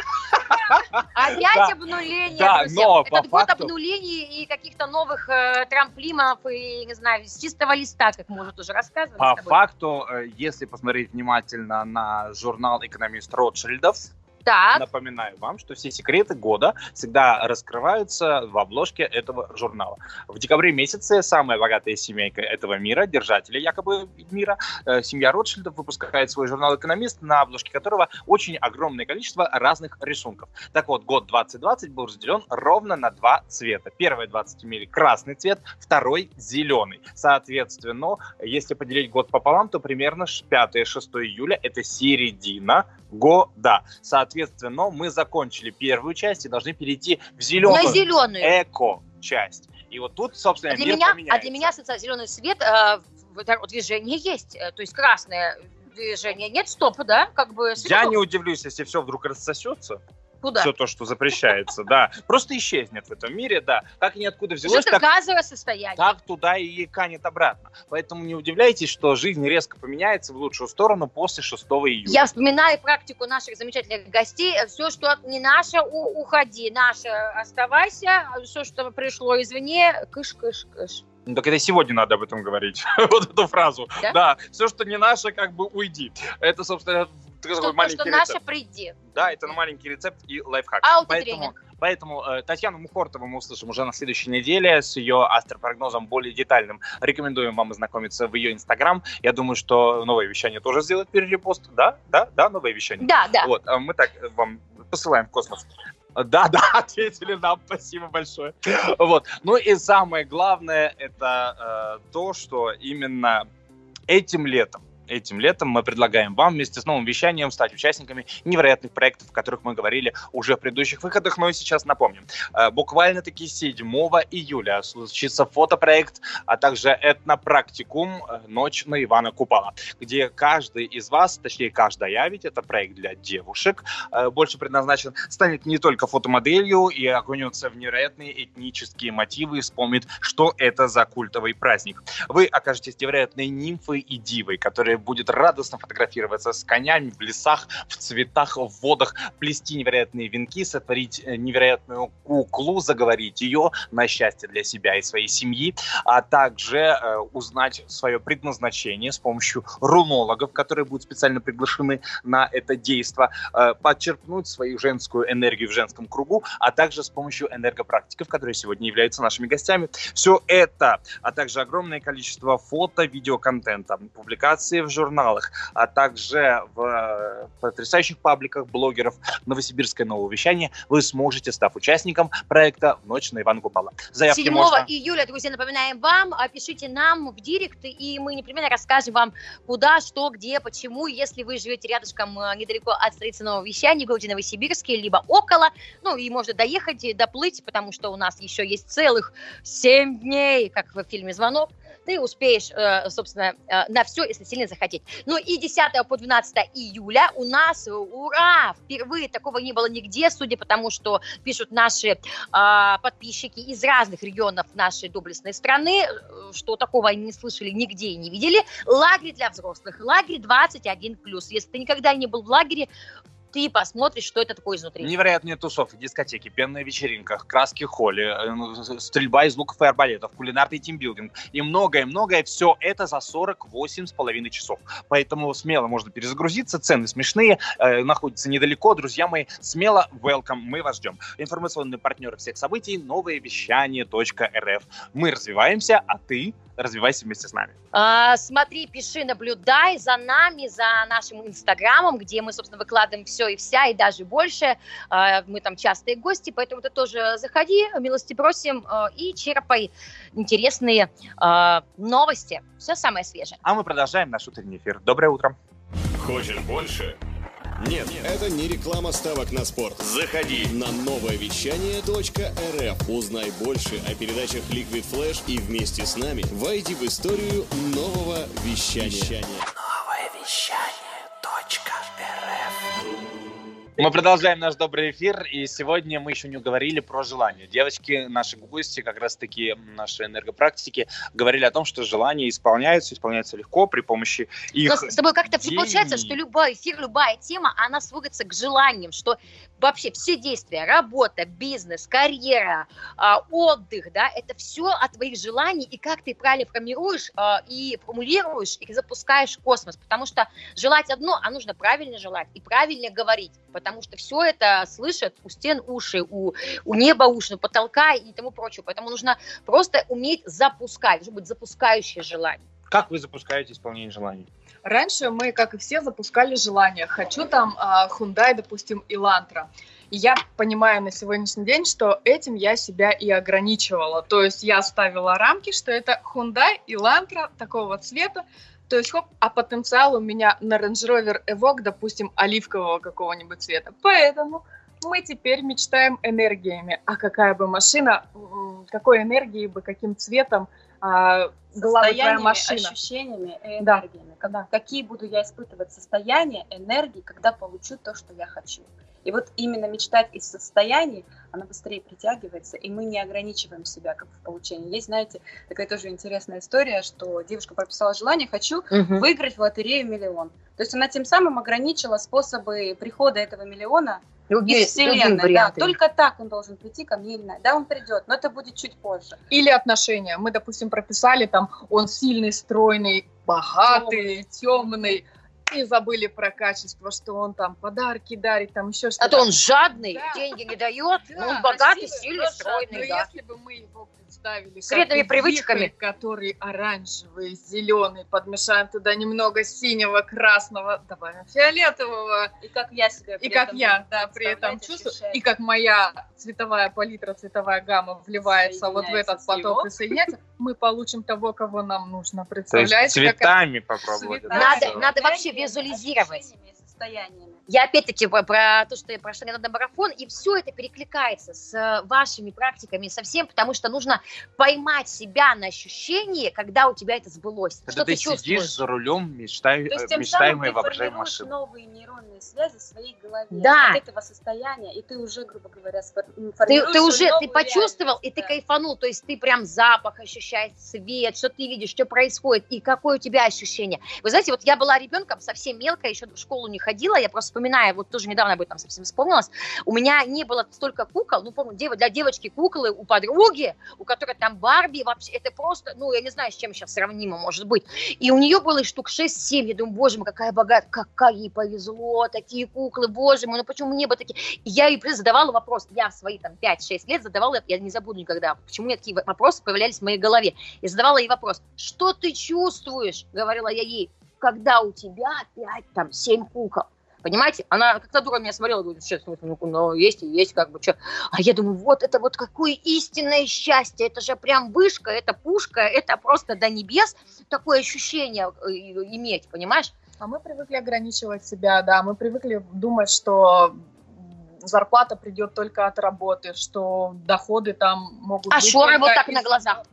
Speaker 5: Опять
Speaker 4: Да.
Speaker 5: обнуление,
Speaker 4: Да,
Speaker 5: друзья.
Speaker 4: но
Speaker 5: Этот
Speaker 4: по
Speaker 5: год
Speaker 4: факту-
Speaker 5: обнулений и каких-то новых э, трамплинов и, не знаю, с чистого листа, как мы уже тоже рассказывали.
Speaker 4: По факту, э, если посмотреть внимательно на журнал «Экономист Ротшильдов»,
Speaker 5: Так.
Speaker 4: Напоминаю вам, что все секреты года всегда раскрываются в обложке этого журнала. В декабре месяце самая богатая семейка этого мира, держатели якобы мира, э, семья Ротшильдов выпускает свой журнал «Экономист», на обложке которого очень огромное количество разных рисунков. Так вот, год 2020 был разделен ровно на два цвета. Первые 20 имели красный цвет, второй – зеленый. Соответственно, если поделить год пополам, то примерно 5-6 июля – это середина года. Соответственно, мы закончили первую часть и должны перейти в зеленую,
Speaker 5: На зеленую.
Speaker 4: эко-часть. И вот тут, собственно,
Speaker 5: А для,
Speaker 4: мир
Speaker 5: меня, а
Speaker 4: поменяется.
Speaker 5: для меня зеленый свет э, движение есть. Э, То есть красное движение нет, стоп, да? Как бы
Speaker 4: Я не удивлюсь, если все вдруг рассосется.
Speaker 5: Куда?
Speaker 4: Все то, что запрещается, да. Просто исчезнет в этом мире, да. Как и ниоткуда взялось, так,
Speaker 5: газовое состояние.
Speaker 4: так туда и канет обратно. Поэтому не удивляйтесь, что жизнь резко поменяется в лучшую сторону после 6 июля.
Speaker 5: Я вспоминаю практику наших замечательных гостей. Все, что не наше, у- уходи. Наше оставайся. Все, что пришло извне, кыш-кыш-кыш.
Speaker 4: Ну, так это сегодня надо об этом говорить. вот эту фразу.
Speaker 5: Да?
Speaker 4: Да, все, что не наше, как бы уйди. Это, собственно,
Speaker 5: Что, то,
Speaker 4: маленький
Speaker 5: что
Speaker 4: рецепт.
Speaker 5: наше, приди.
Speaker 4: Да, это маленький рецепт и лайфхак.
Speaker 5: Аутотренинг.
Speaker 4: Поэтому, поэтому э, Татьяну Мухортову мы услышим уже на следующей неделе с ее астропрогнозом более детальным. Рекомендуем вам ознакомиться в ее инстаграм. Я думаю, что новое вещание тоже сделает перерепост. Да, да, да, новое вещание.
Speaker 5: Да, да.
Speaker 4: Вот, а мы так э, вам посылаем в космос. Да, да, ответили нам, спасибо большое. Вот. Ну и самое главное, это э, то, что именно этим летом, этим летом мы предлагаем вам вместе с новым вещанием стать участниками невероятных проектов, о которых мы говорили уже в предыдущих выходах, но и сейчас напомним. Э, Буквально-таки 7 июля случится фотопроект, а также этнопрактикум э, «Ночь на Ивана Купала», где каждый из вас, точнее каждая, ведь это проект для девушек, э, больше предназначен, станет не только фотомоделью и окунется в невероятные этнические мотивы и вспомнит, что это за культовый праздник. Вы окажетесь невероятной нимфой и дивой, которая будет радостно фотографироваться с конями в лесах, в цветах, в водах, плести невероятные венки, сотворить э, невероятную куклу, заговорить ее на счастье для себя и своей семьи, а также э, узнать свое предназначение с помощью рунологов, которые будут специально приглашены на это действо, э, подчеркнуть свою женскую энергию в женском кругу, а также с помощью энергопрактиков, которые сегодня являются нашими гостями. Все это, а также огромное количество фото, видеоконтента, публикации в журналах, а также в э, потрясающих пабликах блогеров Новосибирское новое вещание вы сможете, став участником проекта «В ночь на Ивана Купала». Заявки
Speaker 5: 7
Speaker 4: можно...
Speaker 5: июля, друзья, напоминаем вам, пишите нам в директ, и мы непременно расскажем вам, куда, что, где, почему. Если вы живете рядышком, э, недалеко от столицы Нового Вещания, в городе Новосибирске, либо около, ну и можно доехать, и доплыть, потому что у нас еще есть целых 7 дней, как в фильме «Звонок», ты успеешь, э, собственно, э, на все, если сильно захотеть. Ну и 10 по 12 июля у нас, э, ура, впервые такого не было нигде, судя по тому, что пишут наши а, подписчики из разных регионов нашей доблестной страны, что такого они не слышали нигде и не видели. Лагерь для взрослых, лагерь 21+. Если ты никогда не был в лагере, ты посмотришь, что это такое изнутри.
Speaker 4: Невероятные тусовки, дискотеки, пенная вечеринка, краски холли, э, стрельба из луков и арбалетов, кулинарный тимбилдинг и многое-многое. Все это за 48 с половиной часов. Поэтому смело можно перезагрузиться, цены смешные, э, находятся недалеко. Друзья мои, смело welcome, мы вас ждем. Информационный партнер всех событий – новое вещание.рф. Мы развиваемся, а ты развивайся вместе с нами.
Speaker 5: А, смотри, пиши, наблюдай за нами, за нашим инстаграмом, где мы, собственно, выкладываем все и вся, и даже больше. А, мы там частые гости, поэтому ты тоже заходи, милости просим, а, и черпай интересные а, новости. Все самое свежее.
Speaker 4: А мы продолжаем наш утренний эфир. Доброе утро.
Speaker 9: Хочешь больше? Нет,
Speaker 10: Это не реклама ставок на спорт.
Speaker 9: заходи.
Speaker 10: На новое вещание .рф. Узнай больше о передачах Liquid Flash и вместе с нами войди в историю нового вещания. Antártica RF.
Speaker 4: Мы продолжаем наш добрый эфир, и сегодня мы еще не говорили про желание. Девочки, наши гости, как раз-таки наши энергопрактики, говорили о том, что желания исполняются, исполняются легко при помощи их
Speaker 5: Но с тобой как-то
Speaker 4: деяний.
Speaker 5: получается, что любой эфир, любая тема, она сводится к желаниям, что вообще все действия, работа, бизнес, карьера, а, отдых, да, это все от твоих желаний, и как ты правильно формируешь а, и формулируешь, и запускаешь космос, потому что желать одно, а нужно правильно желать и правильно говорить, потому что все это слышат у стен уши, у, у неба уши, у потолка и тому прочее. Поэтому нужно просто уметь запускать, должно быть запускающее желание.
Speaker 4: Как вы запускаете исполнение желаний?
Speaker 7: Раньше мы, как и все, запускали желание. Хочу там а, Hyundai, допустим, Elantra. И я понимаю на сегодняшний день, что этим я себя и ограничивала. То есть я ставила рамки, что это Hyundai Elantra такого цвета, то есть, хоп, а потенциал у меня на Range Rover Evoque, допустим, оливкового какого-нибудь цвета. Поэтому мы теперь мечтаем энергиями. А какая бы машина, какой энергией бы, каким цветом а, была бы твоя машина?
Speaker 8: ощущениями и энергиями. Да. Как, какие буду я испытывать состояния, энергии, когда получу то, что я хочу. И вот именно мечтать из состояний, она быстрее притягивается, и мы не ограничиваем себя как в получении. Есть, знаете, такая тоже интересная история, что девушка прописала желание, хочу угу. выиграть в лотерею миллион. То есть она тем самым ограничила способы прихода этого миллиона Другие, из вселенной. Да, только так он должен прийти ко мне или нет. Да, он придет, но это будет чуть позже.
Speaker 7: Или отношения. Мы, допустим, прописали там, он сильный, стройный, богатый, темный. и забыли про качество, что он там подарки дарит, там еще что-то.
Speaker 5: А то он жадный, да. деньги не дает, да, он богатый, сильный, стройный,
Speaker 7: Но да. если бы мы его представили
Speaker 5: с вредными привычками, вихрь,
Speaker 7: который оранжевый, зеленый, подмешаем туда немного синего, красного, добавим фиолетового.
Speaker 8: И как я себя
Speaker 7: И как я, да, при этом чувствую. И как моя цветовая палитра, цветовая гамма вливается вот в этот поток и соединяется, мы получим того, кого нам нужно. Представляете?
Speaker 4: цветами попробовать.
Speaker 5: Надо, надо вообще визуализировать. Я опять-таки про то, что я прошла на марафон, и все это перекликается с вашими практиками совсем, потому что нужно поймать себя на ощущении, когда у тебя это сбылось.
Speaker 4: Когда что ты, ты сидишь чувствуешь? за рулем, мечтай,
Speaker 8: то есть, тем
Speaker 4: мечтаемой
Speaker 8: воображаемой машины. новые нейронные связи в своей голове
Speaker 5: да.
Speaker 8: от этого состояния, и ты уже, грубо говоря,
Speaker 5: ты, ты уже ты почувствовал, и ты да. кайфанул, то есть ты прям запах ощущаешь, свет, что ты видишь, что происходит, и какое у тебя ощущение. Вы знаете, вот я была ребенком совсем мелкая, еще в школу не ходила, я просто вспоминаю, вот тоже недавно об этом совсем вспомнилась, у меня не было столько кукол, ну, помню, для девочки куклы у подруги, у которой там Барби, вообще, это просто, ну, я не знаю, с чем сейчас сравнимо может быть. И у нее было штук 6-7, я думаю, боже мой, какая богатая, какая ей повезло, такие куклы, боже мой, ну почему мне бы такие? И я ей задавала вопрос, я в свои там 5-6 лет задавала, я не забуду никогда, почему у меня такие вопросы появлялись в моей голове. Я задавала ей вопрос, что ты чувствуешь, говорила я ей, когда у тебя 5, там, 7 кукол. Понимаете? Она как-то дура меня смотрела, говорит, сейчас, ну, ну, есть и есть, как бы, что. А я думаю, вот это вот какое истинное счастье, это же прям вышка, это пушка, это просто до небес такое ощущение э, иметь, понимаешь?
Speaker 7: А мы привыкли ограничивать себя, да, мы привыкли думать, что зарплата придет только от работы, что доходы там могут
Speaker 5: а
Speaker 7: быть...
Speaker 5: А шоры вот так из... на глазах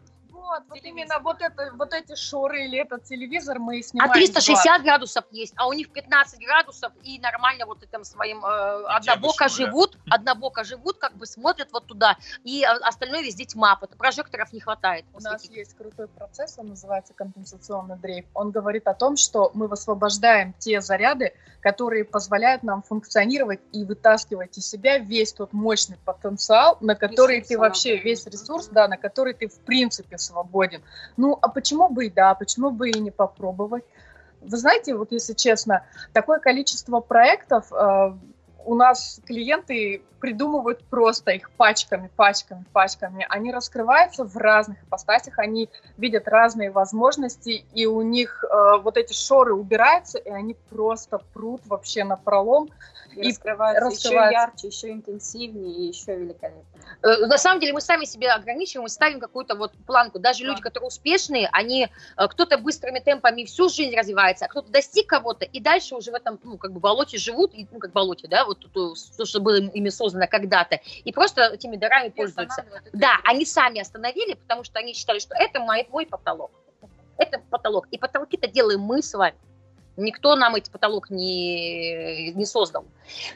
Speaker 7: вот, вот именно вот, это, вот эти шоры или этот телевизор мы снимаем.
Speaker 5: А 360 два. градусов есть, а у них 15 градусов и нормально вот этим своим э, однобоко живут, однобоко живут, как бы смотрят вот туда, и остальное везде тьма, прожекторов не хватает.
Speaker 7: У нас есть крутой процесс, он называется компенсационный дрейф. Он говорит о том, что мы высвобождаем те заряды, которые позволяют нам функционировать и вытаскивать из себя весь тот мощный потенциал, на который ресурс, ты вообще, весь ресурс, да, на который ты в принципе свободен свободен. Ну, а почему бы и да, почему бы и не попробовать? Вы знаете, вот если честно, такое количество проектов, э, у нас клиенты придумывают просто их пачками, пачками, пачками. Они раскрываются в разных ипостасях, они видят разные возможности, и у них э, вот эти шоры убираются, и они просто прут вообще на пролом.
Speaker 8: И, и раскрываются, раскрываются еще ярче, еще интенсивнее и еще великолепнее.
Speaker 5: Э, на самом деле мы сами себя ограничиваем, мы ставим какую-то вот планку. Даже да. люди, которые успешные, они э, кто-то быстрыми темпами всю жизнь развивается, а кто-то достиг кого-то и дальше уже в этом ну как бы болоте живут, и, ну как болоте, да, вот то, то, что было ими создано когда-то, и просто этими дарами и пользуются. Да, они сами остановили, потому что они считали, что это мой, мой потолок. Это потолок. И потолки-то делаем мы с вами. Никто нам этот потолок не, не создал.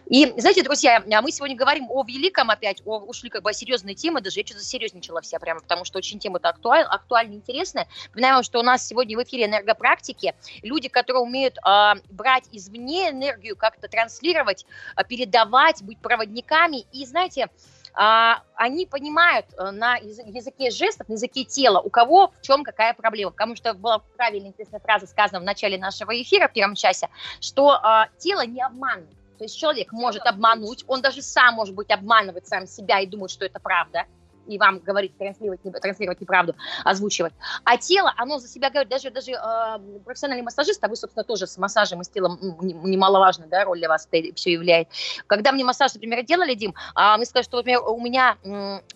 Speaker 5: И, знаете, друзья, мы сегодня говорим о великом опять, о, ушли как бы о серьезной теме, даже я что-то серьезничала вся прямо, потому что очень тема-то актуаль, актуальна, интересная. Напоминаю, что у нас сегодня в эфире энергопрактики, люди, которые умеют э, брать извне энергию, как-то транслировать, э, передавать, быть проводниками. И, знаете, а, они понимают э, на языке жестов, на языке тела, у кого в чем какая проблема. Потому что была правильная интересная фраза сказана в начале нашего эфира, в первом часе, что а, тело не обманывает. То есть человек может обмануть, он даже сам может быть обманывать сам себя и думать, что это правда и вам говорить, транслировать, транслировать неправду, озвучивать. А тело, оно за себя говорит, даже, даже э, профессиональный массажист, а вы, собственно, тоже с массажем и с телом немаловажная да, роль для вас все являет. Когда мне массаж, например, делали, Дим, э, мы сказали, что, например, у меня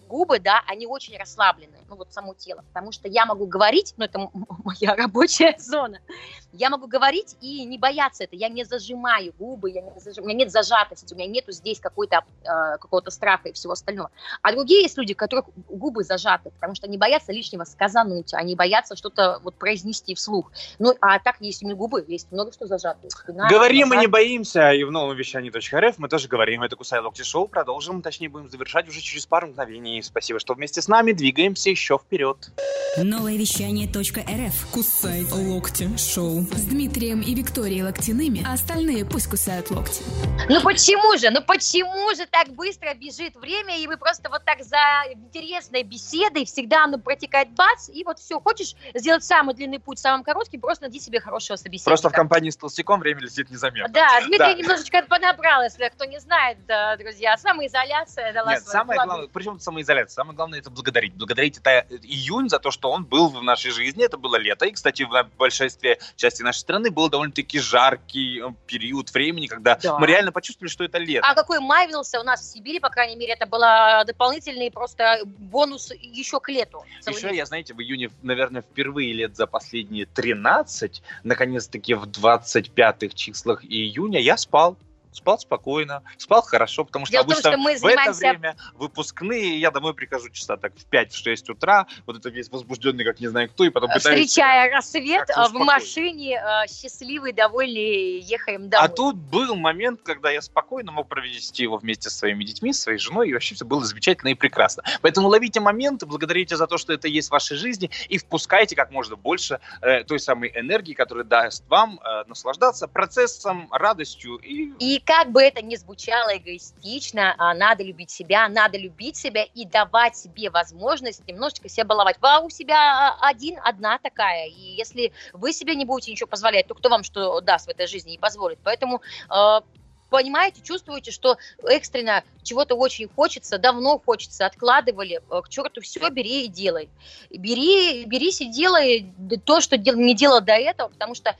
Speaker 5: губы, да, они очень расслаблены, ну вот само тело, потому что я могу говорить, ну это моя рабочая зона, я могу говорить и не бояться это, я не зажимаю губы, я не зажим, у меня нет зажатости, у меня нету здесь какой-то, э, какого-то страха и всего остального. А другие есть люди, которые которых губы зажаты, потому что они боятся лишнего сказануть, они боятся что-то вот произнести вслух. Ну, а так есть у губы, есть много что зажато.
Speaker 4: Спина, говорим и не боимся, и в новом вещании.рф мы тоже говорим. Это Кусай Локти Шоу, продолжим, точнее будем завершать уже через пару мгновений. Спасибо, что вместе с нами, двигаемся еще вперед.
Speaker 1: Новое вещание.рф
Speaker 2: Кусай Локти Шоу.
Speaker 3: С Дмитрием и Викторией Локтяными, а остальные пусть кусают локти.
Speaker 5: Ну почему же, ну почему же так быстро бежит время, и вы просто вот так за интересной беседой, всегда оно протекает бац, и вот все, хочешь сделать самый длинный путь, самым коротким, просто найди себе хорошего собеседника.
Speaker 4: Просто в компании с толстяком время летит незаметно.
Speaker 5: Да, Дмитрий да. немножечко подобрал, если кто не знает, да, друзья, самоизоляция дала
Speaker 4: Нет, самое главное, причем самоизоляция, самое главное это благодарить. Благодарить это июнь за то, что он был в нашей жизни, это было лето, и, кстати, в большинстве части нашей страны был довольно-таки жаркий э, период времени, когда да. мы реально почувствовали, что это лето.
Speaker 5: А какой май у нас в Сибири, по крайней мере, это было дополнительный просто бонус еще к лету.
Speaker 4: Еще я, знаете, в июне, наверное, впервые лет за последние 13, наконец-таки в 25-х числах июня я спал спал спокойно, спал хорошо, потому что Дело обычно том, что мы занимаемся... в это время выпускные, я домой прихожу часа так в 5-6 утра, вот это весь возбужденный, как не знаю кто, и потом
Speaker 5: пытаюсь... Встречая рассвет в машине, э, счастливый, довольный, ехаем домой.
Speaker 4: А тут был момент, когда я спокойно мог провести его вместе со своими детьми, с своей женой, и вообще все было замечательно и прекрасно. Поэтому ловите моменты, благодарите за то, что это есть в вашей жизни, и впускайте как можно больше э, той самой энергии, которая даст вам э, наслаждаться процессом, радостью и...
Speaker 5: И как бы это ни звучало эгоистично, а, надо любить себя, надо любить себя и давать себе возможность немножечко себя баловать. Вы у себя а, один, одна такая, и если вы себе не будете ничего позволять, то кто вам что даст в этой жизни и позволит? Поэтому а, понимаете, чувствуете, что экстренно чего-то очень хочется, давно хочется, откладывали, к черту все, бери и делай. Бери, берись и делай то, что не делал до этого, потому что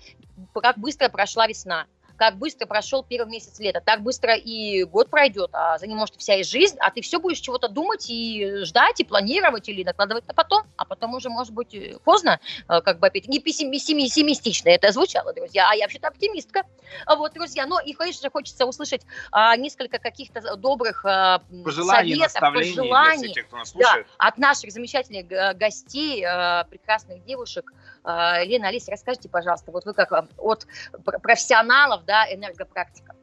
Speaker 5: как быстро прошла весна как быстро прошел первый месяц лета, так быстро и год пройдет, а за ним может вся и жизнь, а ты все будешь чего-то думать и ждать, и планировать, или накладывать на потом, а потом уже, может быть, э, поздно, э, как бы опять, не пессимистично это звучало, друзья, а я вообще-то оптимистка. Вот, друзья, но и, конечно, хочется услышать а, несколько каких-то добрых а, пожеланий, советов, пожеланий для тех, Да, от наших замечательных гостей, а, прекрасных девушек. А, Лена, Алиса, расскажите, пожалуйста, вот вы как от профессионалов, да, энергопрактика?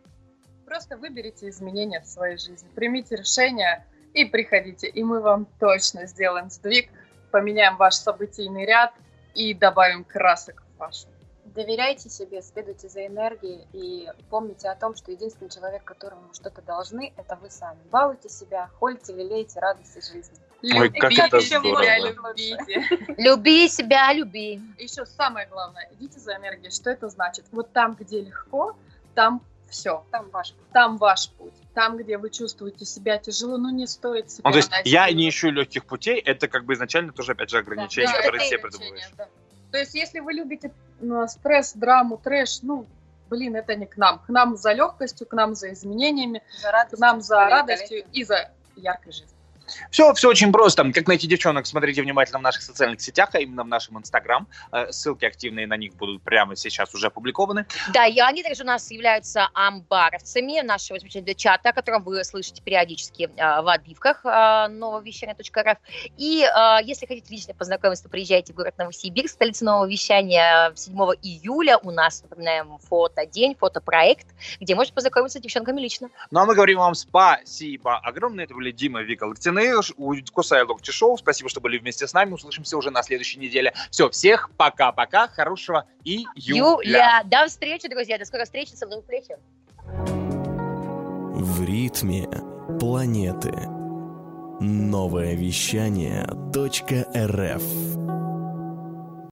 Speaker 7: Просто выберите изменения в своей жизни, примите решение и приходите, и мы вам точно сделаем сдвиг, поменяем ваш событийный ряд и добавим красок в вашу.
Speaker 8: Доверяйте себе, следуйте за энергией и помните о том, что единственный человек, которому что-то должны, это вы сами. Балуйте себя, хольте, лелейте радости жизни.
Speaker 4: Ой, как это
Speaker 5: здорово. любите. Люби себя, люби.
Speaker 7: Еще самое главное, идите за энергией. Что это значит? Вот там, где легко, там все. Там ваш путь. Там ваш путь. Там, где вы чувствуете себя тяжело, ну не стоит себя
Speaker 4: ну, То есть я не ищу легких путей, это как бы изначально тоже опять же ограничения, да, которые все придумываешь. Да.
Speaker 7: То есть если вы любите ну, стресс, драму, трэш, ну, блин, это не к нам. К нам за легкостью, к нам за изменениями, за радостью, к нам за радостью и за яркой жизнью.
Speaker 4: Все, все очень просто. Как найти девчонок, смотрите внимательно в наших социальных сетях, а именно в нашем Инстаграм. Э, ссылки активные на них будут прямо сейчас уже опубликованы.
Speaker 5: Да, и они также у нас являются амбаровцами нашего замечательного чата, о котором вы слышите периодически э, в отбивках э, нововещания.рф. И если хотите лично познакомиться, то приезжайте в город Новосибирск, столица нового вещания 7 июля. У нас, напоминаем, фотодень, фотопроект, где можете познакомиться с девчонками лично.
Speaker 4: Ну, а мы говорим вам спасибо огромное. Это были Дима Вика Локтин стороны, Кусай Локти Шоу. Спасибо, что были вместе с нами. Услышимся уже на следующей неделе. Все, всех пока-пока. Хорошего июля. Юля.
Speaker 5: До встречи, друзья. До скорой встречи. Со мной встречи.
Speaker 6: В ритме планеты. Новое вещание .рф